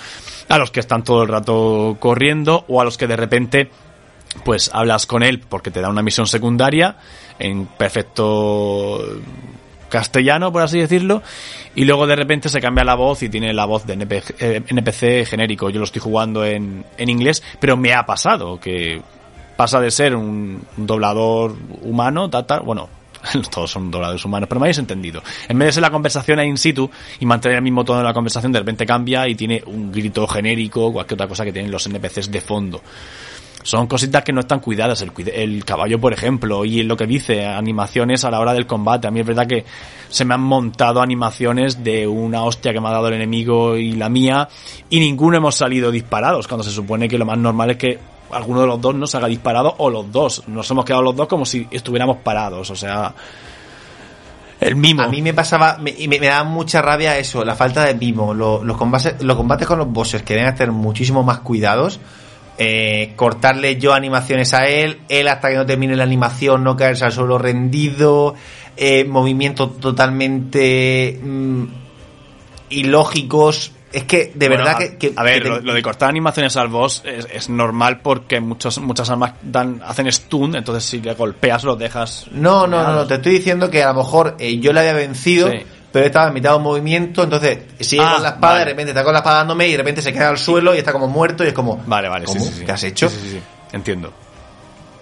a los que están todo el rato corriendo, o a los que de repente, pues hablas con él porque te da una misión secundaria en perfecto castellano, por así decirlo, y luego de repente se cambia la voz y tiene la voz de NPC, eh, genérico. Yo lo estoy jugando en, en inglés, pero me ha pasado que pasa de ser un, doblador humano, tata, bueno, todos son dobladores humanos, pero me habéis entendido. En vez de ser la conversación in situ y mantener el mismo tono de la conversación, de repente cambia y tiene un grito genérico, cualquier otra cosa que tienen los NPCs de fondo son cositas que no están cuidadas. El, el, caballo, por ejemplo, y lo que dice, animaciones a la hora del combate. A mí es verdad que se me han montado animaciones de una hostia que me ha dado el enemigo y la mía, y ninguno hemos salido disparados, cuando se supone que lo más normal es que alguno de los dos nos haga disparado o los dos. Nos hemos quedado los dos como si estuviéramos parados, o sea... El mimo. A mí me pasaba, y me, da mucha rabia eso, la falta de mimo. los, combates, los combates con los bosses que deben hacer muchísimo más cuidados eh, cortarle yo animaciones a él, él hasta que no termine la animación no caerse al suelo rendido, eh, movimientos totalmente mm, ilógicos. Es que de verdad que, A ver, lo, de cortar animaciones al boss es, normal porque muchos, muchas armas dan, hacen stun, entonces si le golpeas lo dejas. No, no, no, te estoy diciendo que a lo mejor eh, yo le había vencido pero estaba en mitad de un movimiento, entonces sigue con ah, la espada, de repente está con la espada dándome y de repente se queda al suelo y está como muerto y es como... Vale, vale, Sí, sí, ¿Qué has hecho? Entiendo.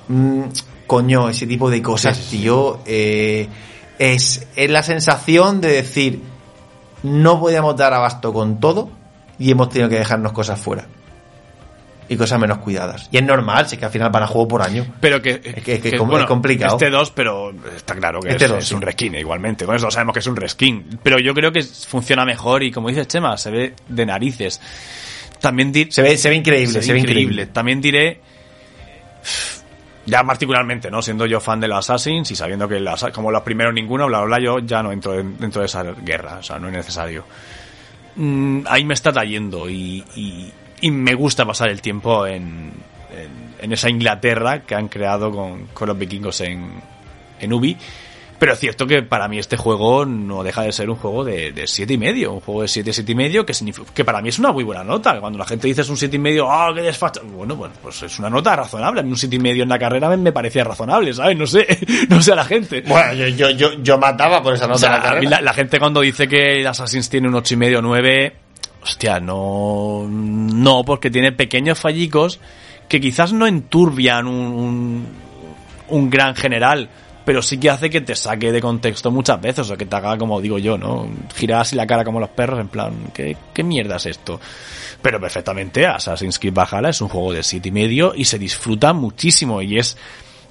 Mm, coño, ese tipo de cosas, tío, eh, es, es la sensación de decir, no podíamos dar abasto con todo y hemos tenido que dejarnos cosas fuera y cosas menos cuidadas. Y es normal, si que al final van a juego por año. Pero que, es, que, es complicado. Este 2, pero está claro que este es, un reskin igualmente. Con eso sabemos que es un reskin. Pero yo creo que funciona mejor y como dice Chema, se ve de narices. También se ve se ve increíble, se, ve increíble. También diré ya particularmente, ¿no? Siendo yo fan de los Assassins y sabiendo que como los primeros ninguno, bla, bla, yo ya no entro dentro de esa guerra, o sea, no es necesario. Mm, ahí me está trayendo y, y me gusta pasar el tiempo en, en, esa Inglaterra que han creado con, con los vikingos en, en Ubi. Pero es cierto que para mí este juego no deja de ser un juego de, de siete y medio, un juego de siete, siete y medio, que que para mí es una muy buena nota. Cuando la gente dice es un siete y medio, ah, qué desfacha. Bueno, pues, pues es una nota razonable. A mí un siete y medio en la carrera me, parecía razonable, ¿sabes? No sé, no sé a la gente. Bueno, yo, yo, yo, yo mataba por esa nota. la, la, la, gente cuando dice que Assassin's tiene un ocho y medio, nueve, hostia, no, no, porque tiene pequeños fallicos que quizás no enturbian un, un, gran general, pero sí que hace que te saque de contexto muchas veces, o que te haga como digo yo, ¿no? Girar así la cara como los perros, en plan, ¿qué, qué mierda es esto? Pero perfectamente, Assassin's Creed Valhalla es un juego de siete y medio y se disfruta muchísimo y es,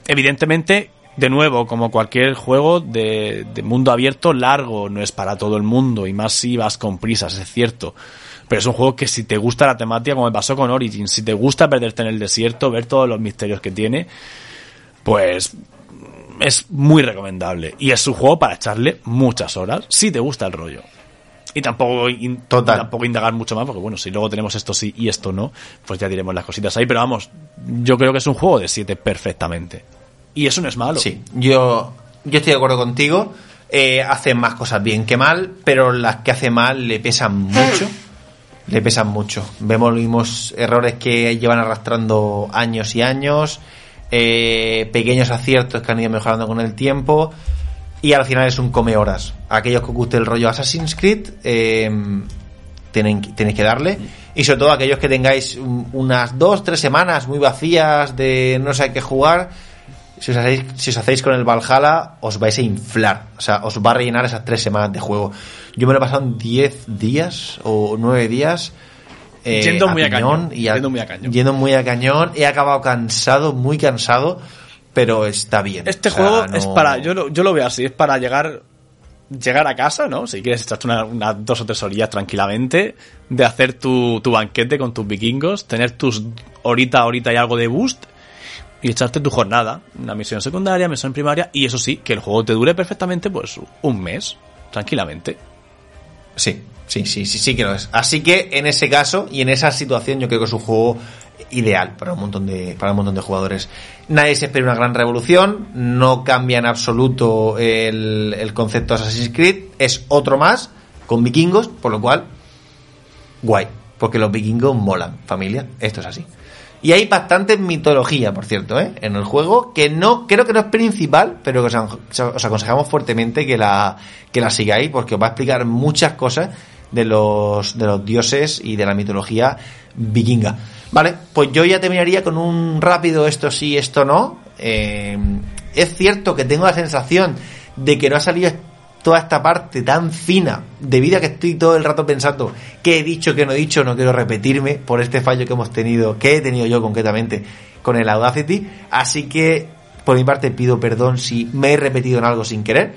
evidentemente, de nuevo, como cualquier juego de, mundo abierto largo, no es para todo el mundo, y más si vas con prisas, es cierto. Pero es un juego que si te gusta la temática, como me pasó con Origins, si te gusta perderte en el desierto, ver todos los misterios que tiene, pues es muy recomendable. Y es un juego para echarle muchas horas, si te gusta el rollo. Y tampoco, tampoco indagar mucho más, porque bueno, si luego tenemos esto sí y esto no, pues ya diremos las cositas ahí. Pero vamos, yo creo que es un juego de 7 perfectamente. Y eso no es malo. Sí, yo, yo estoy de acuerdo contigo. Eh, hace más cosas bien que mal, pero las que hace mal le pesan mucho. Le pesan mucho. Vemos los mismos errores que llevan arrastrando años y años, eh, pequeños aciertos que han ido mejorando con el tiempo, y al final es un come horas. Aquellos que os guste el rollo Assassin's Creed, eh, tienen, tenéis que darle. Y sobre todo aquellos que tengáis unas dos, tres semanas muy vacías de no sé qué jugar si os, hacéis, si os hacéis con el Valhalla, os vais a inflar. O sea, os va a rellenar esas tres semanas de juego. Yo me lo he pasado en 10 días o 9 días. Eh, yendo, muy a cañón, y yendo muy a cañón. Yendo muy a cañón. He acabado cansado, muy cansado, pero está bien. Este juego es para, yo lo, yo lo veo así, es para llegar llegar a casa, ¿no? Si quieres echarte unas una, dos o tres orillas tranquilamente, de hacer tu, tu banquete con tus vikingos, tener tus horita, horita y algo de boost y echarte tu jornada, una misión secundaria, misión primaria, y eso sí, que el juego te dure perfectamente, pues un mes, tranquilamente. Sí, sí, sí, sí, sí que lo es. Así que en ese caso y en esa situación yo creo que es un juego ideal para un montón de para un montón de jugadores. Nadie se espera una gran revolución, no cambia en absoluto el, el concepto de Assassin's Creed, es otro más con vikingos, por lo cual guay, porque los vikingos molan, familia, esto es así. Y hay bastante mitología, por cierto, ¿eh? en el juego, que no, creo que no es principal, pero que os, os aconsejamos fuertemente que la, que la sigáis, porque os va a explicar muchas cosas de los, de los dioses y de la mitología vikinga. Vale, pues yo ya terminaría con un rápido esto sí, esto no. Eh, es cierto que tengo la sensación de que no ha salido toda esta parte tan fina, debido a que estoy todo el rato pensando qué he dicho, qué no he dicho, no quiero repetirme por este fallo que hemos tenido, que he tenido yo concretamente con el Audacity. Así que, por mi parte, pido perdón si me he repetido en algo sin querer.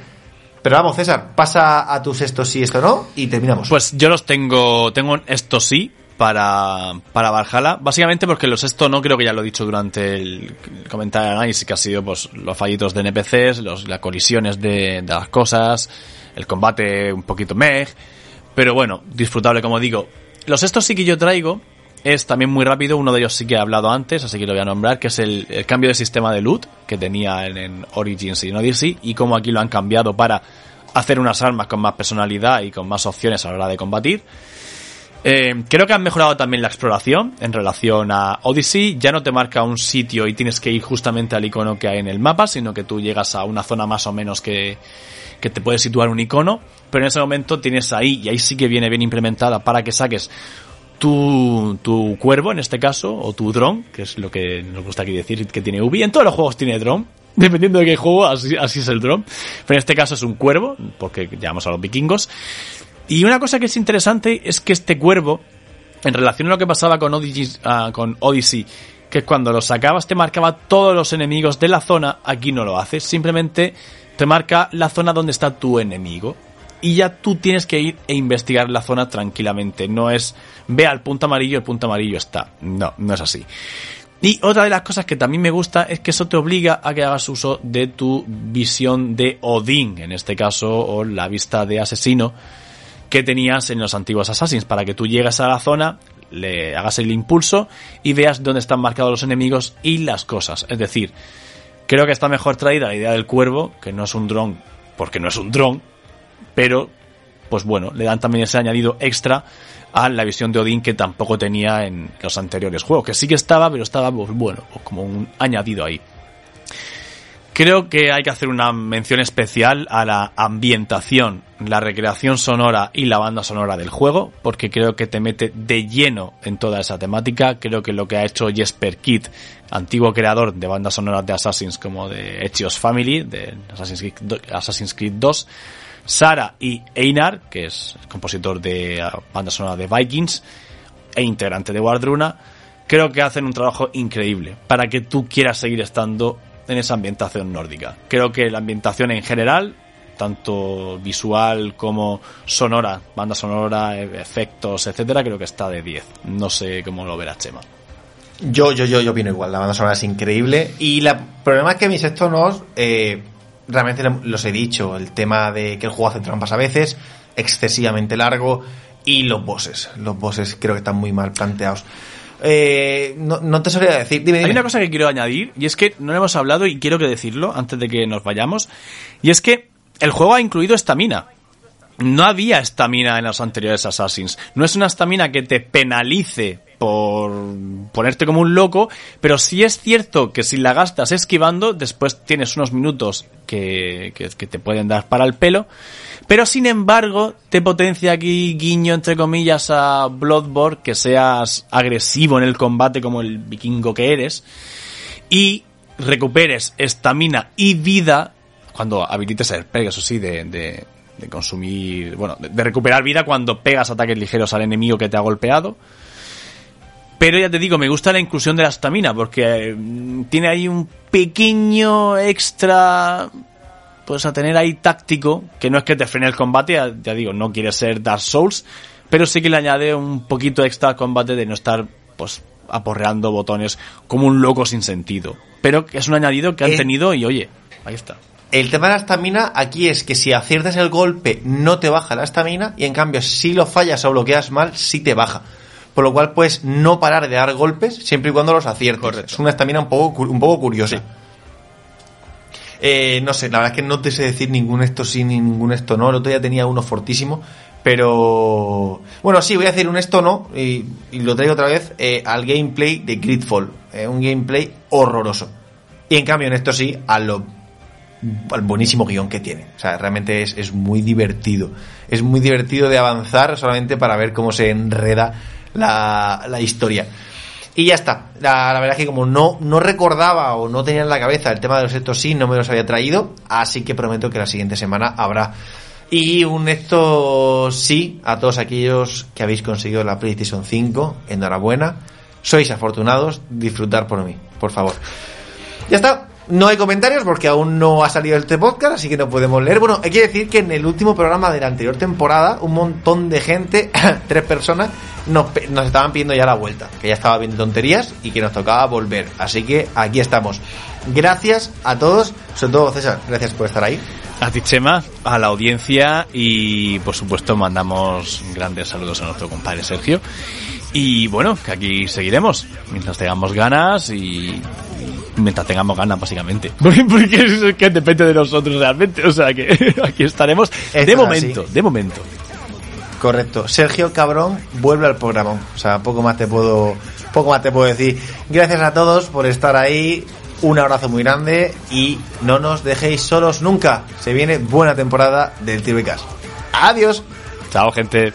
Pero vamos, César, pasa a tus esto sí, esto no, y terminamos. Pues yo los tengo, tengo esto sí, para, para Valhalla. Básicamente porque los esto no creo que ya lo he dicho durante el, comentario de análisis, que ha sido pues los fallitos de NPCs, los, las colisiones de, de las cosas, el combate un poquito meh, pero bueno, disfrutable como digo. Los estos sí que yo traigo es también muy rápido, uno de ellos sí que he hablado antes, así que lo voy a nombrar, que es el, cambio de sistema de loot que tenía en, en, Origins y en Odyssey, y cómo aquí lo han cambiado para hacer unas armas con más personalidad y con más opciones a la hora de combatir. Eh, creo que han mejorado también la exploración en relación a Odyssey. Ya no te marca un sitio y tienes que ir justamente al icono que hay en el mapa, sino que tú llegas a una zona más o menos que, que te puede situar un icono. Pero en ese momento tienes ahí, y ahí sí que viene bien implementada para que saques tu, tu cuervo en este caso, o tu dron, que es lo que nos gusta aquí decir que tiene Ubi. En todos los juegos tiene dron, dependiendo de qué juego, así, así es el dron. Pero en este caso es un cuervo, porque llamamos a los vikingos. Y una cosa que es interesante es que este cuervo, en relación a lo que pasaba con Odyssey, uh, con que cuando lo sacabas te marcaba todos los enemigos de la zona, aquí no lo haces, simplemente te marca la zona donde está tu enemigo. Y ya tú tienes que ir e investigar la zona tranquilamente. No es ve al punto amarillo, el punto amarillo está. No, no es así. Y otra de las cosas que también me gusta es que eso te obliga a que hagas uso de tu visión de Odín, en este caso, o la vista de asesino, que tenías en los antiguos Assassins, para que tú llegues a la zona, le hagas el impulso y veas dónde están marcados los enemigos y las cosas. Es decir, creo que está mejor traída la idea del cuervo, que no es un dron, porque no es un dron, pero, pues bueno, le dan también ese añadido extra a la visión de Odín que tampoco tenía en los anteriores juegos, que sí que estaba, pero estaba, pues bueno, como un añadido ahí. Creo que hay que hacer una mención especial a la ambientación, la recreación sonora y la banda sonora del juego, porque creo que te mete de lleno en toda esa temática. Creo que lo que ha hecho Jesper Kidd, antiguo creador de bandas sonoras de Assassins como de Echios Family, de Assassin's Creed, Assassin's Creed 2, Sara y Einar, que es compositor de banda sonora de Vikings e integrante de Wardruna, creo que hacen un trabajo increíble para que tú quieras seguir estando en esa ambientación nórdica. Creo que la ambientación en general, tanto visual como sonora, banda sonora, efectos, etcétera, creo que está de 10. No sé cómo lo verá Chema. Yo, yo, yo, yo opino igual. La banda sonora es increíble. Y el problema es que mis estos eh, realmente los he dicho. El tema de que el juego hace trampas a veces, excesivamente largo. Y los bosses. Los bosses creo que están muy mal planteados. Eh, no, no, te sabría decir. Dime, dime. Hay una cosa que quiero añadir, y es que no hemos hablado, y quiero que decirlo antes de que nos vayamos, y es que el juego ha incluido estamina. No había estamina en los anteriores Assassins. No es una estamina que te penalice por ponerte como un loco, pero sí es cierto que si la gastas esquivando, después tienes unos minutos que, que, que te pueden dar para el pelo. Pero sin embargo, te potencia aquí guiño entre comillas a Bloodborne, que seas agresivo en el combate como el vikingo que eres. Y recuperes estamina y vida cuando habilites el perk, eso sí, de, de, de consumir, bueno, de, de, recuperar vida cuando pegas ataques ligeros al enemigo que te ha golpeado. Pero ya te digo, me gusta la inclusión de la estamina porque eh, tiene ahí un pequeño extra pues a tener ahí táctico, que no es que te frene el combate, ya, ya, digo, no quiere ser Dark Souls, pero sí que le añade un poquito extra al combate de no estar, pues, aporreando botones como un loco sin sentido. Pero es un añadido que han Eh. tenido y oye, ahí está. El tema de la estamina aquí es que si aciertas el golpe no te baja la estamina y en cambio si lo fallas o bloqueas mal sí te baja. Por lo cual puedes no parar de dar golpes siempre y cuando los aciertes. Correcto. Es una estamina un poco, un poco curiosa. Sí. Eh, no sé, la verdad es que no te sé decir ningún esto sí ni ningún esto no. El otro día tenía uno fortísimo. Pero bueno, sí, voy a hacer un esto no y, lo traigo otra vez eh, al gameplay de Gridfall. Un gameplay horroroso. Y en cambio en esto sí, a lo al buenísimo guion que tiene. O sea, realmente es, es muy divertido. Es muy divertido de avanzar solamente para ver cómo se enreda la, la historia. Y ya está. La, verdad es que como no, no recordaba o no tenía en la cabeza el tema de los estos sí, no me los había traído. Así que prometo que la siguiente semana habrá. Y un esto sí a todos aquellos que habéis conseguido la PlayStation 5. Enhorabuena. Sois afortunados. Disfrutar por mí, por favor. Ya está. No hay comentarios porque aún no ha salido este podcast, así que no podemos leer. Bueno, hay que decir que en el último programa de la anterior temporada, un montón de gente, tres personas, nos, nos estaban pidiendo ya la vuelta, que ya estaba viendo tonterías y que nos tocaba volver. Así que aquí estamos. Gracias a todos, sobre todo César, gracias por estar ahí. A ti, Chema, a la audiencia y, por supuesto, mandamos grandes saludos a nuestro compadre Sergio. Y bueno, que aquí seguiremos mientras tengamos ganas y mientras tengamos ganas, básicamente. Porque, porque es que depende de nosotros realmente. O sea que aquí estaremos Esto de es momento, así. de momento. Correcto. Sergio Cabrón vuelve al programa. O sea, poco más te puedo, poco más te puedo decir. Gracias a todos por estar ahí. Un abrazo muy grande y no nos dejéis solos nunca. Se viene buena temporada del TVCast. Adiós. Chao, gente.